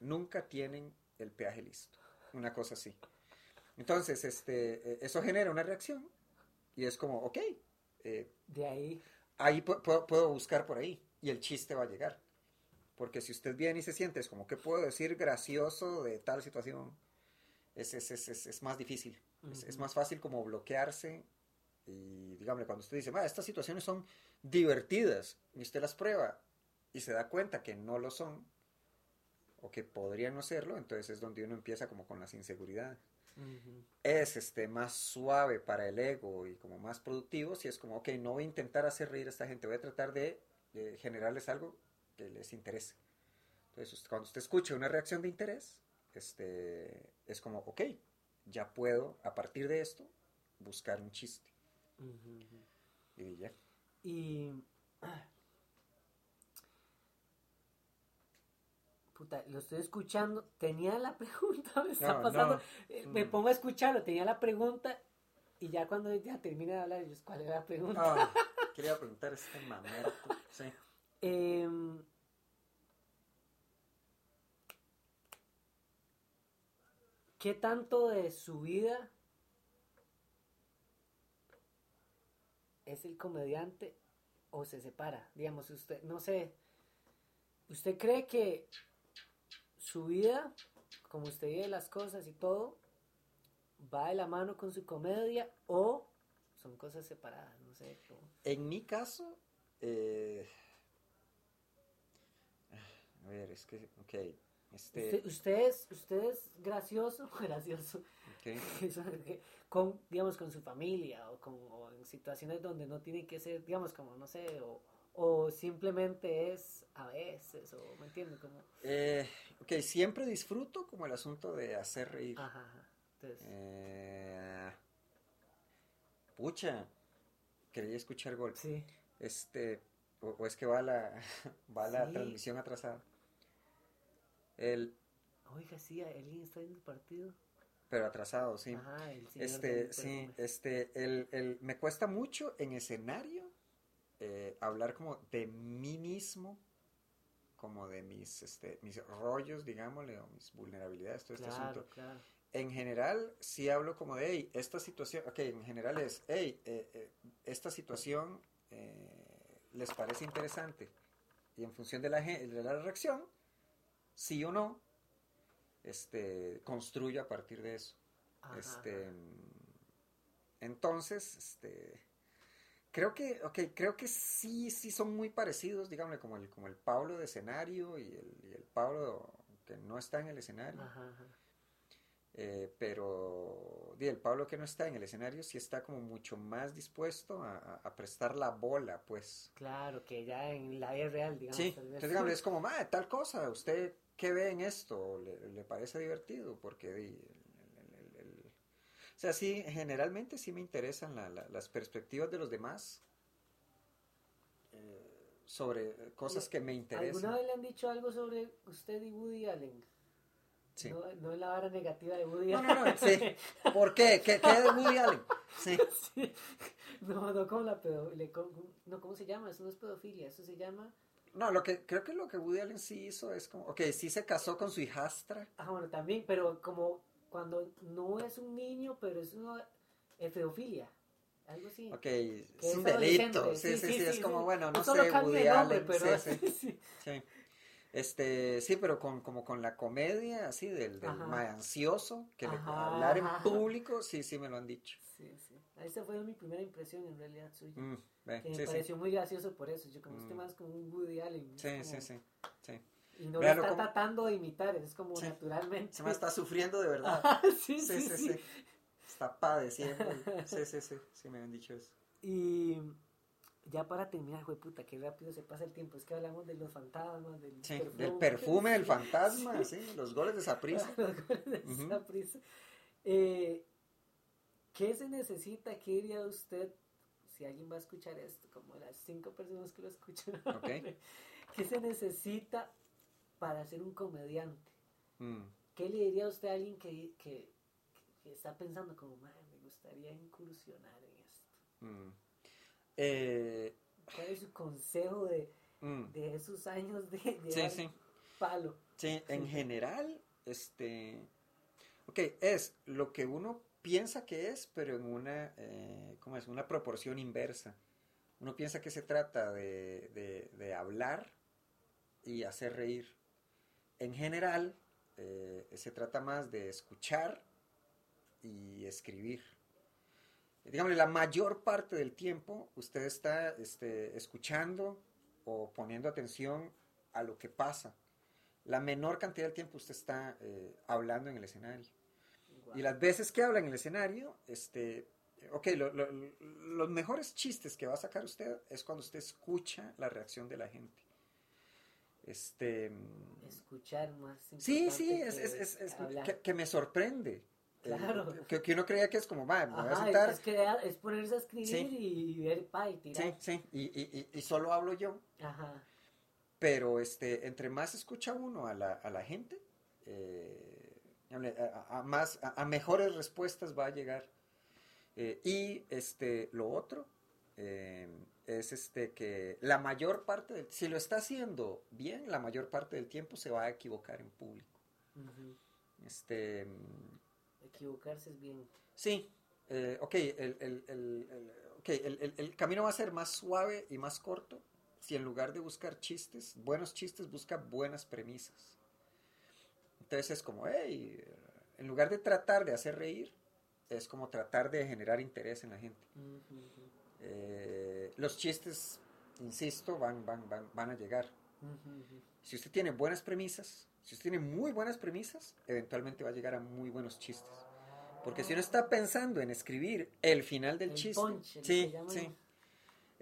Nunca tienen el peaje listo, una cosa así. Entonces, este, eh, eso genera una reacción y es como, ok, eh, De ahí. ahí pu- puedo, puedo buscar por ahí y el chiste va a llegar. Porque si usted viene y se siente, es como, ¿qué puedo decir gracioso de tal situación? Es, es, es, es, es más difícil. Es, es Ujú. más fácil como bloquearse y, dígame, cuando usted dice, "Ma, estas situaciones son divertidas y usted las prueba y se da cuenta que no lo son o que podrían no serlo, entonces es donde uno empieza como con las inseguridades. Es este más suave para el ego y como más productivo si es como, ok, no voy a intentar hacer reír a esta gente, voy a tratar de, de generarles algo que les interese. Entonces, cuando usted escucha una reacción de interés, este, es como, ok, ya puedo, a partir de esto, buscar un chiste. Y ya. Y. Puta, lo estoy escuchando. Tenía la pregunta, me está No, pasando. no. Eh, Me pongo a escucharlo, tenía la pregunta. Y ya cuando ya termina de hablar, yo, ¿cuál era la pregunta? Ah, quería preguntar este mamero. Sí. Em, ¿Qué tanto de su vida es el comediante o se separa? Digamos, usted, no sé, ¿usted cree que su vida, como usted vive las cosas y todo, va de la mano con su comedia o son cosas separadas? No sé. como- En mi caso, eh, a ver, es que, ok, este, Usted, es, usted es gracioso, gracioso, ok. eso es que- con, digamos, con su familia o, con, o en situaciones donde no tiene que ser, digamos, como, no sé, o, o simplemente es a veces, o, ¿me entiende? Como, Eh, ok, siempre disfruto como el asunto de hacer reír. ajá, ajá. Entonces, Eh, pucha, quería escuchar gol. sí, Este, o, o es que va la, va la Sí. transmisión atrasada. El, oiga, sí, alguien está viendo el partido. pero atrasado, sí. Ajá, el señor Este, sí, perfume. este, el, el, me cuesta mucho en escenario eh, hablar como de mí mismo, como de mis, este, mis rollos, digámosle, o mis vulnerabilidades, todo este Claro, asunto. claro. En general, sí hablo como de, hey, esta situación, ok, en general es, hey, eh, eh, esta situación les parece interesante. Y en función de la, de la reacción, sí o no, este, construyo a partir de eso. Ajá, Este, entonces, este, creo que, ok, creo que sí, sí son muy parecidos, digámosle, como el, como el Pablo de escenario y el, y el Pablo que no está en el escenario. Ajá, ajá. Eh, pero di, el Pablo que no está en el escenario sí está como mucho más dispuesto a, a- a prestar la bola, pues. Claro, que ya en la vida real, digamos. Sí, tal vez. entonces digamos, es como, "Ma, tal cosa, ¿usted qué ve en esto? ¿Le, le parece divertido? Porque di, el- el- el- el- O sea, sí, generalmente sí me interesan la- la- las perspectivas de los demás eh, sobre cosas que me ¿Alguna interesan. vez le han dicho algo sobre usted y Woody Allen? Sí. No, no es la vara negativa de Woody No, Allen. no, no, sí. ¿Por qué? ¿Qué, qué de Woody Allen? Sí. Sí. No, no como la pedofilia. No, ¿cómo se llama? Eso no es pedofilia, eso se llama... No, lo que creo que lo que Woody Allen sí hizo es como, ok, sí se casó con su hijastra. Ah, bueno, también, pero como cuando no es un niño, pero es una es pedofilia. Algo así. Ok, Que es un delito. Sí, sí, sí, es como, bueno, no sé, Woody nombre, Allen. pero sí, sí. Este, sí, pero con, como con la comedia así del, del mae ansioso, que le hablar en ajá. público, sí, sí me lo han dicho. Sí, sí. Esa fue mi primera impresión en realidad suya. Mm, que me sí, sí, pareció muy gracioso por eso. Yo como este Mm. más como un Woody Allen. sí, como- sí, sí, sí. Y no Véalo lo está como- tratando de imitar, es como naturalmente. Se me está sufriendo de verdad. Ajá, sí, Sí, sí, sí, sí, sí. Está padeciendo. Sí, sí, sí, sí me han dicho eso. Y ya para terminar, güey, puta, qué rápido se pasa el tiempo. Es que hablamos de los fantasmas, del perfume. del perfume del fantasma, sí, los goles de Saprissa. Los goles de. Eh, ¿Qué se necesita? ¿Qué diría usted? Si alguien va a escuchar esto, como las cinco personas que lo escuchan. ¿qué se necesita para ser un comediante? Mm. ¿Qué le diría a usted a alguien que, que, que está pensando como, "Mae, me gustaría incursionar en esto? Mm. Eh, ¿Cuál es su consejo de, mm. de esos años de, de Sí, dar sí. palo? Sí, en general, este, ok, es lo que uno piensa que es, pero en una, eh, ¿cómo es? Una proporción inversa. Uno piensa que se trata de, de- hablar y hacer reír. En general, eh, se trata más de escuchar y escribir. Digamos, la mayor parte del tiempo usted está este, escuchando o poniendo atención a lo que pasa. La menor cantidad del tiempo usted está eh, hablando en el escenario. Y las veces que habla en el escenario, este, ok, lo- lo- los mejores chistes que va a sacar usted es cuando usted escucha la reacción de la gente. Este, Escuchar más. sí, sí, es, que es- es- es que, que me sorprende. Eh, Claro. que, que uno creía que es como, va, me voy a Ajá, sentar. es, crear, es ponerse a escribir Sí. y ver pa y Sí, tirar. sí, y, y- y- y solo hablo yo. Ajá. Pero este, entre más escucha uno a la, a la gente, eh, a, a más, a, a mejores respuestas va a llegar. Eh, y este, lo otro eh, es este, que la mayor parte, del, si lo está haciendo bien, la mayor parte del tiempo se va a equivocar en público. Este, Equivocarse es bien. sí, eh, ok, el, el- el- el- ok, el- el- el camino va a ser más suave y más corto si en lugar de buscar chistes, buenos chistes, busca buenas premisas. Entonces es como, hey, en lugar de tratar de hacer reír, es como tratar de generar interés en la gente. Eh, los chistes, insisto, van, van, van, van a llegar. Si usted tiene buenas premisas, si usted tiene muy buenas premisas, eventualmente va a llegar a muy buenos chistes. Porque si uno está pensando en escribir el final del El chiste, sí, sí,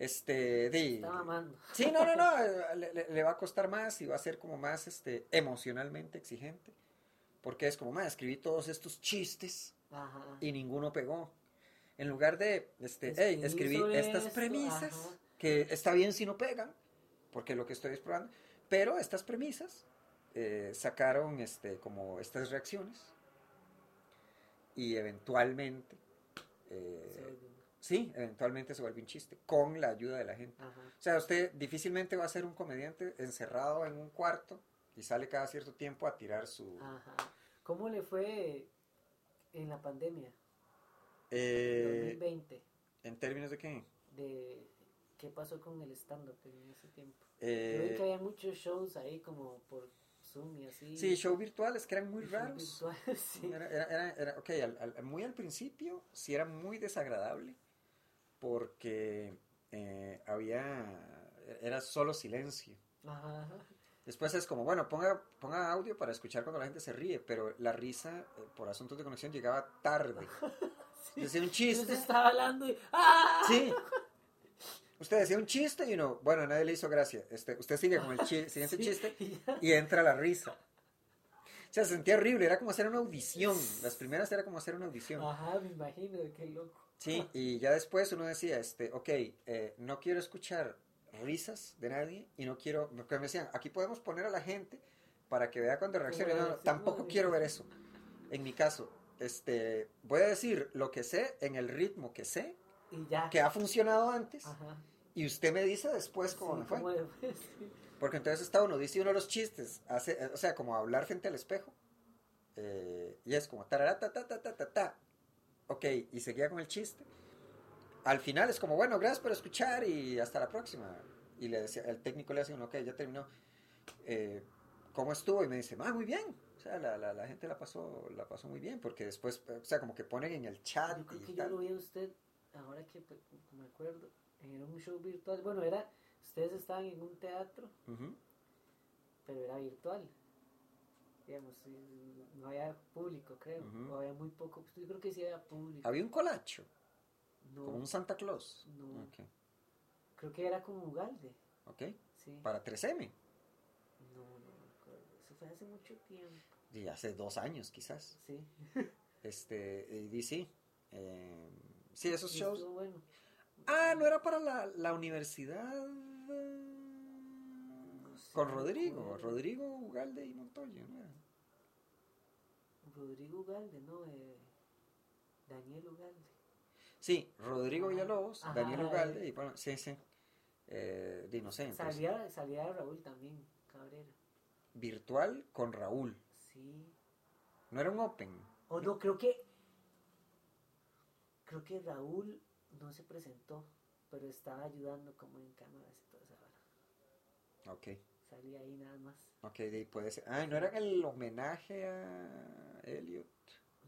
este, di- Está mamando. sí, no, no, no, le, le- va a costar más y va a ser como más, este, emocionalmente exigente, porque es como, más escribí todos estos chistes Ajá. y ninguno pegó. En lugar de, este, Escribí hey, escribí estas esto, premisas, ajá. que está bien si no pegan, porque lo que estoy es probando, pero estas premisas eh, sacaron este, como estas reacciones y eventualmente, eh. Sí, eventualmente se vuelve un chiste con la ayuda de la gente. Ajá. O sea, usted difícilmente va a ser un comediante encerrado en un cuarto y sale cada cierto tiempo a tirar su... Ajá. ¿Cómo le fue en la pandemia? Eh, 2020. ¿En términos de qué? De qué pasó con el stand-up en ese tiempo. Yo Eh, vi que había muchos shows ahí como por Zoom y así. sí, show virtuales que eran muy Shows raros. virtuales, sí. Era, era- era- era- ok, al- al- muy al principio sí era muy desagradable porque eh, había, era solo silencio. Ajá. Después es como, bueno, ponga, ponga audio para escuchar cuando la gente se ríe, pero la risa, eh, por asuntos de conexión, llegaba tarde. Sí. Decía un Usted chiste. estaba hablando y ¡ah! Sí. Usted decía un chiste y uno, bueno, nadie le hizo gracia. Este, usted sigue con el chi- siguiente Sí, chiste y entra la risa. O sea, se sentía horrible, era como hacer una audición. Las primeras era como hacer una audición. Ajá, me imagino, qué loco. Sí, y ya después uno decía, este, ok, eh, no quiero escuchar risas de nadie y no quiero, porque me decían, aquí podemos poner a la gente para que vea cuando reaccione. No, tampoco quiero ver eso. En mi caso, este, voy a decir lo que sé en el ritmo que sé, Y ya. que ha funcionado antes, Ajá. y usted me dice después cómo Sí, me fue. Porque entonces está uno, dice uno los chistes, hace, o sea, como hablar frente al espejo, eh, y es como tarara, ta, ta, ta, ta, ta, ta. Ok, y seguía con el chiste. Al final es como, bueno, gracias por escuchar y hasta la próxima. Y le decía, el técnico le hace uno, ok, ya terminó. Eh, ¿Cómo estuvo? Y me dice, ah, muy bien. O sea, la, la, la gente la pasó, la pasó muy bien, porque después, o sea, como que ponen en el chat Yo creo y que yo tal. lo vi a usted, ahora que pues, me acuerdo, en un show virtual. Bueno, era, ustedes estaban en un teatro, pero era virtual. Digamos, sí, no había público, creo. O había muy poco. Yo creo que sí había público. Había un colacho, no, como un Santa Claus. no. Creo que era como Ugalde. ok. Sí. Para 3M. No, no me acuerdo. Eso fue hace mucho tiempo. Y hace dos años quizás. Sí. Este, y DC. Eh, sí, esos Y shows. bueno. Ah, no era para la, la universidad. Con Rodrigo. Rodrigo Ugalde y Montoya, ¿no era? Rodrigo Ugalde, ¿no? Eh, Daniel Ugalde. Sí, Rodrigo. Villalobos, Ajá, Daniel eh. Ugalde y bueno, sí, sí. Eh, de inocentes. Salía, salía Raúl también, Cabrera. Virtual con Raúl. Sí. No era un open. O no, creo que. Creo que Raúl no se presentó, pero estaba ayudando como en cámaras y toda esa vara. Ok, Salía ahí nada más. ok, de ahí puede ser. Ah, no era el homenaje a Elliot.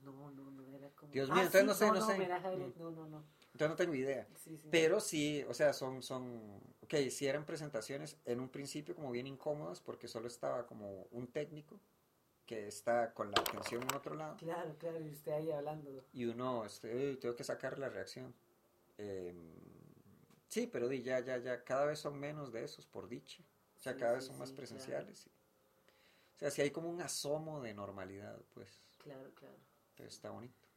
No, no, no era como. Dios Ah, mío, entonces sí, no sé, no sé. homenaje a Elliot, Mm. No, no, no. Entonces no tengo idea. Sí, sí. Pero sí, o sea, son, son, ok, sí eran presentaciones en un principio como bien incómodas porque solo estaba como un técnico que está con la atención en otro lado Claro, claro, y usted ahí hablando. y uno, este, "Ey, tengo que sacar la reacción. Eh, sí, pero di, ya, ya, ya, cada vez son menos de esos, por dicha. O sea, Sí, cada sí, vez son más sí, presenciales. O sea, sí hay como un asomo de normalidad, pues, Claro, claro. pero está bonito.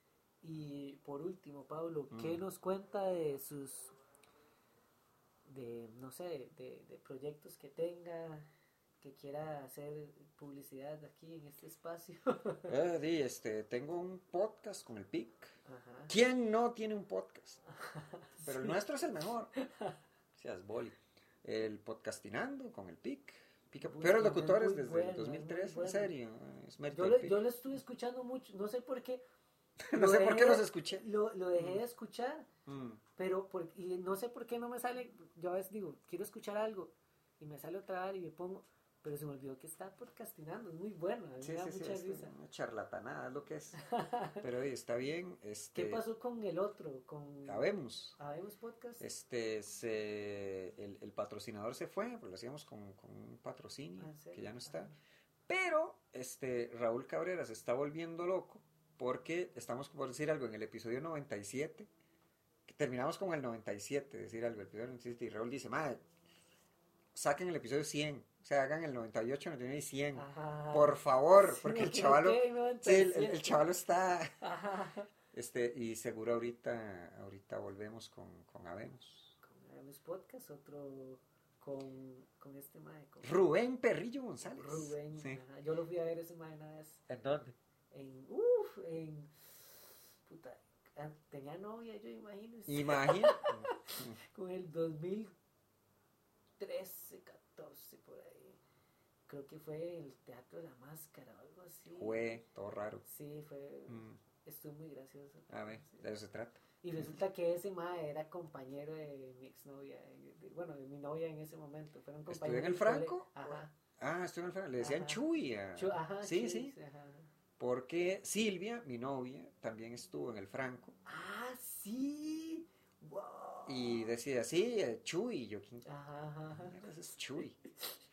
Y por último, Pablo, ¿qué Mm. nos cuenta de sus, de, no sé, de, de proyectos que tenga, que quiera hacer publicidad aquí en este espacio? Eh, di, este, tengo un podcast con el PIC. Ajá. ¿Quién no tiene un podcast? Pero el Sí. nuestro es el mejor. Seas boli. El podcastinando con el PIC. Pica, peores locutores desde bueno, el 2003, muy bueno. en serio. Es Yo lo, yo lo estuve escuchando mucho, no sé por qué. no sé por qué los escuché. Lo, lo dejé Mm. de escuchar, Mm. pero por, y no sé por qué no me sale. Yo a veces digo, quiero escuchar algo, y me sale otra vez y me pongo, pero se me olvidó que está podcastinando, es muy bueno, a mí Sí, me da sí, mucha risa. una charlatanada es lo que es. Pero oye, está bien. Este, ¿Qué pasó con el otro? Con Habemos. Habemos Podcast. Este, se, el, el patrocinador se fue, pues lo hacíamos con, con un patrocinio Ah, que ya no está. Ajá. Pero este, Raúl Cabrera se está volviendo loco porque estamos por decir algo en el episodio 97. que terminamos con el 97, decir algo, el episodio 97. Y Raúl dice, madre, saquen el episodio 100. O sea, hagan el 98, 99 y 100. Ajá. Por favor, Sí, porque el chavalo... Sí, el, el- 97. el chavalo está... Ajá. Este, y seguro ahorita, ahorita volvemos con, con Habemos. Con Habemos Podcast, otro con, con este mae, con Rubén Perrillo González. Rubén. Sí. ajá. Yo lo fui a ver ese mae una vez ¿En dónde? en, uff, en, puta, ah, tenía novia, yo imagino, Imagina. con el 2013, 14, por ahí. Creo que fue el Teatro de la Máscara o algo así. Fue todo raro. Sí, fue, Mm, estuvo muy gracioso. A ver, Sí. de eso se trata. Y resulta que ese mae era compañero de mi exnovia, de- de- bueno, de mi novia en ese momento. Fueron ¿Estudió compañeros en el. Franco? Ajá. Ah, estoy en el Fran- Le decían Ajá. Chuy. a- Chu- ajá, sí, Chuy, sí. ajá. Porque Silvia, mi novia, también estuvo en el Franco. Ah, sí. Y decía, sí, eh, Chuy. Yo, ¿quién Ajá, ajá, es Chuy?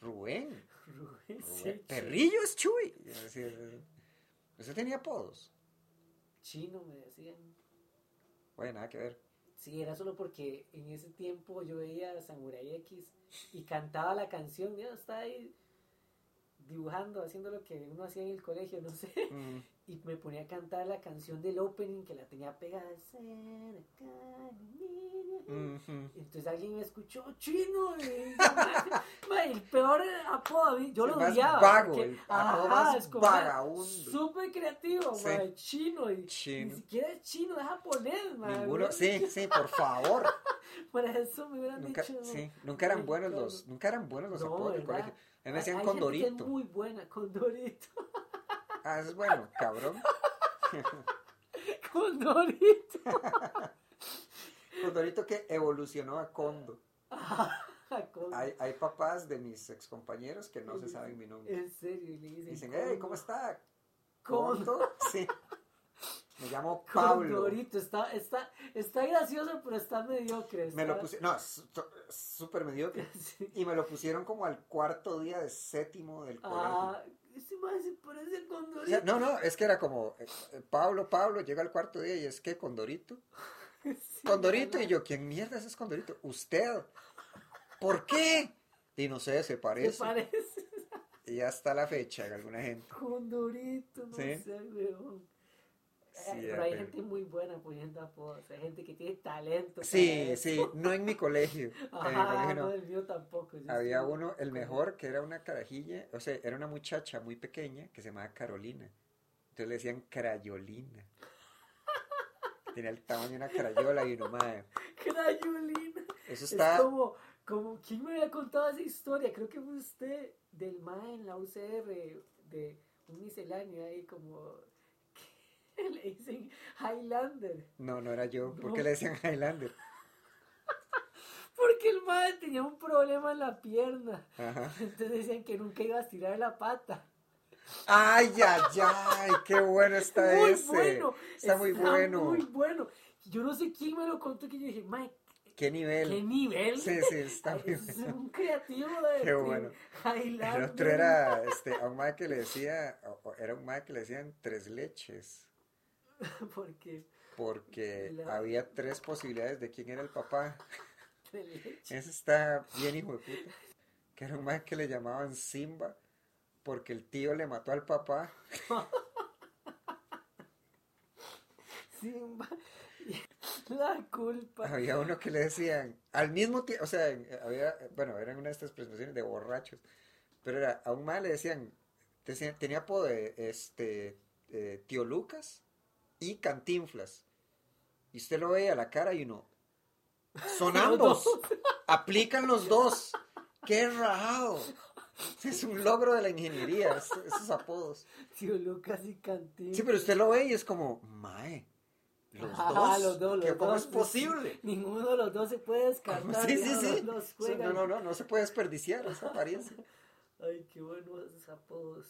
Rubén. Rubén, sí. Perrillo es Chuy. Yo decía, ¿Usted tenía apodos? Chino me decían. Bueno, nada que ver. Sí, era solo porque en ese tiempo yo veía Samurai X y cantaba la canción, ya estaba ahí dibujando, haciendo lo que uno hacía en el colegio, no sé, Mm, y me ponía a cantar la canción del opening que la tenía pegada. ujú. Entonces alguien me escuchó chino y el peor apodo a mí, yo lo odiaba. vago, porque- el apodo más como, ma, vagabundo. Súper creativo, Sí. chino, y Chino. ni siquiera es chino, es japonés, ma, Ninguno, sí, sí, por favor. Para eso me hubieran Nunca, dicho. sí, nunca eran buenos los, nunca eran buenos los No, apodos del colegio. A mí me decían Condorito. es muy buena, Condorito. Ah, es bueno, cabrón. Condorito. Condorito que evolucionó a Condo. Con- Hay, hay papás de mis excompañeros que no se saben mi nombre. En serio, y le dicen. Dicen, hey, ¿cómo está? Condo. ¿Condo? Sí. Me llamo Pablo. Condorito. Está, está, está gracioso, pero está mediocre. Me lo pusieron, no, súper mediocre. Sí. Y me lo pusieron como al cuarto día de séptimo del colegio. Ah, ese se parece O sea, no, no, es que era como, eh, eh, Pablo, Pablo, llega al cuarto día y es que Condorito. Sí, Condorito, y yo, ¿quién mierda es Condorito? Usted. ¿Por qué? Y no sé, se Se parece. parece Y hasta la fecha alguna gente. Condorito, no Sí. sé, weón. Sí, Eh, pero hay gente muy buena poniendo apodos. Hay gente que tiene talento. Sí, sí, no en mi colegio. En mi colegio no, no. el mío tampoco. yo Había uno, el mejor, que era una carajilla, o sea, era una muchacha muy pequeña que se llamaba Carolina. Entonces le decían Crayolina. Tenía el tamaño de una crayola y uno, madre. Crayolina. Eso Es está. como, como, ¿quién me había contado esa historia? Creo que fue usted del MAE en la UCR, de un misceláneo ahí como, le dicen Highlander. No, no era yo. ¿Por No. qué le decían Highlander? Porque el MAE tenía un problema en la pierna. Ajá. Entonces decían que nunca iba a estirar la pata. Ay, ay, ay, qué bueno está muy ese. bueno. Está muy bueno. Muy bueno. Yo no sé quién me lo contó que yo dije, Mike, Qué nivel. ¿qué nivel? Sí, sí, está muy es un creativo de Qué bueno. Highlander. El otro era este, a un mae que le decía, era un mae que le decían tres leches, Porque porque La- había tres posibilidades de quién era el papá. Ese está bien hijo de puta. Que era un mae que le llamaban Simba, porque el tío le mató al papá. Simba. La culpa. Había uno que le decían, al mismo tiempo, o sea, había, bueno, eran una de estas presentaciones de borrachos, pero era, a un le decían, decían- tenía apodo de este, eh, tío Lucas y Cantinflas. Y usted lo veía a la cara y uno, son ambos, aplican los dos. ¡Qué rajado! Es un logro de la ingeniería, es- esos apodos. Tío Lucas y Cantín. Sí, pero usted lo ve y es como, mae, los Ah, dos, los dos, los ¿qué- ¿cómo dos, es posible? Ninguno de los dos se puede descartar. Sí, sí, sí. los. No, no, no, no se puede desperdiciar esa apariencia. Ay, qué buenos esos apodos.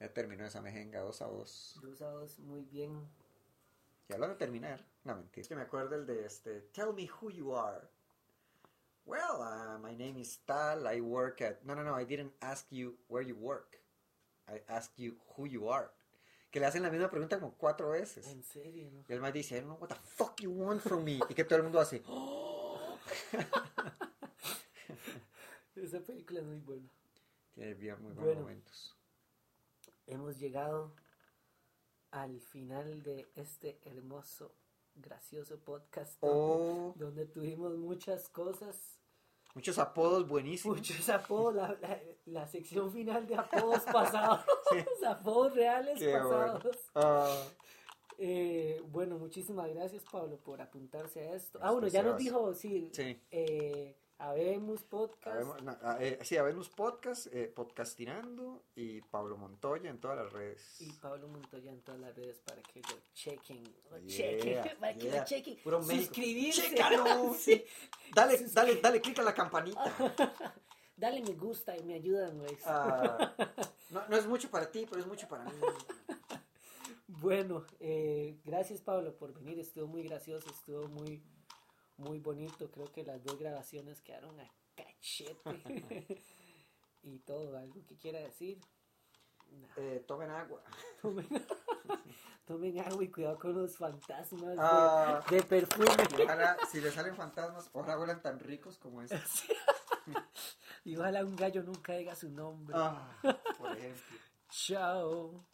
Ya terminó esa mejenga, dos a dos. Dos a dos, muy bien. Ya lo a terminar. No, mentira. Es que me acuerdo el de este, Tell me who you are. Well, uh, my name is Tal, I work at... No, no, no, I didn't ask you where you work. I asked you who you are. Que le hacen la misma pregunta como cuatro veces. En serio, ¿no? Y el más dice, I don't know what the fuck you want from me. Y que todo el mundo hace, Esa película es muy buena. tiene bien, muy buenos Bueno. momentos. Hemos llegado al final de este hermoso, gracioso podcast. Oh, Donde tuvimos muchas cosas, muchos apodos buenísimos. muchos apodos, la, la- la sección final de apodos pasados, apodos reales Qué bueno. pasados. Ah, Eh, bueno, muchísimas gracias Pablo por apuntarse a esto. Ah, bueno, ya nos dijo, sí, sí. eh, Habemos Podcast. Habemos- no, ah, eh, sí, Habemos Podcast, eh, Podcastinando y Pablo Montoya en todas las redes. Y Pablo Montoya en todas las redes para que lo chequen. Lo Yeah, chequen, para que lo chequen. Puro. Suscribirse. ¡Chécalo! Sí. Dale, dale, dale click a la campanita. Dale me gusta y me ayudan, güey. Ah, no, no es mucho para ti, pero es mucho para mí. Bueno, eh, gracias Pablo por venir. Estuvo muy gracioso, estuvo muy, muy bonito. Creo que las dos grabaciones quedaron a cachete. y todo, algo que quiera decir. Eh, tomen agua. Tomen, tomen agua y cuidado con los fantasmas de- Ah. de, perfume. Y ojalá, si le salen fantasmas, ojalá huelan tan ricos como este. Y ojalá un gallo nunca diga su nombre. Ah, por ejemplo. Chao.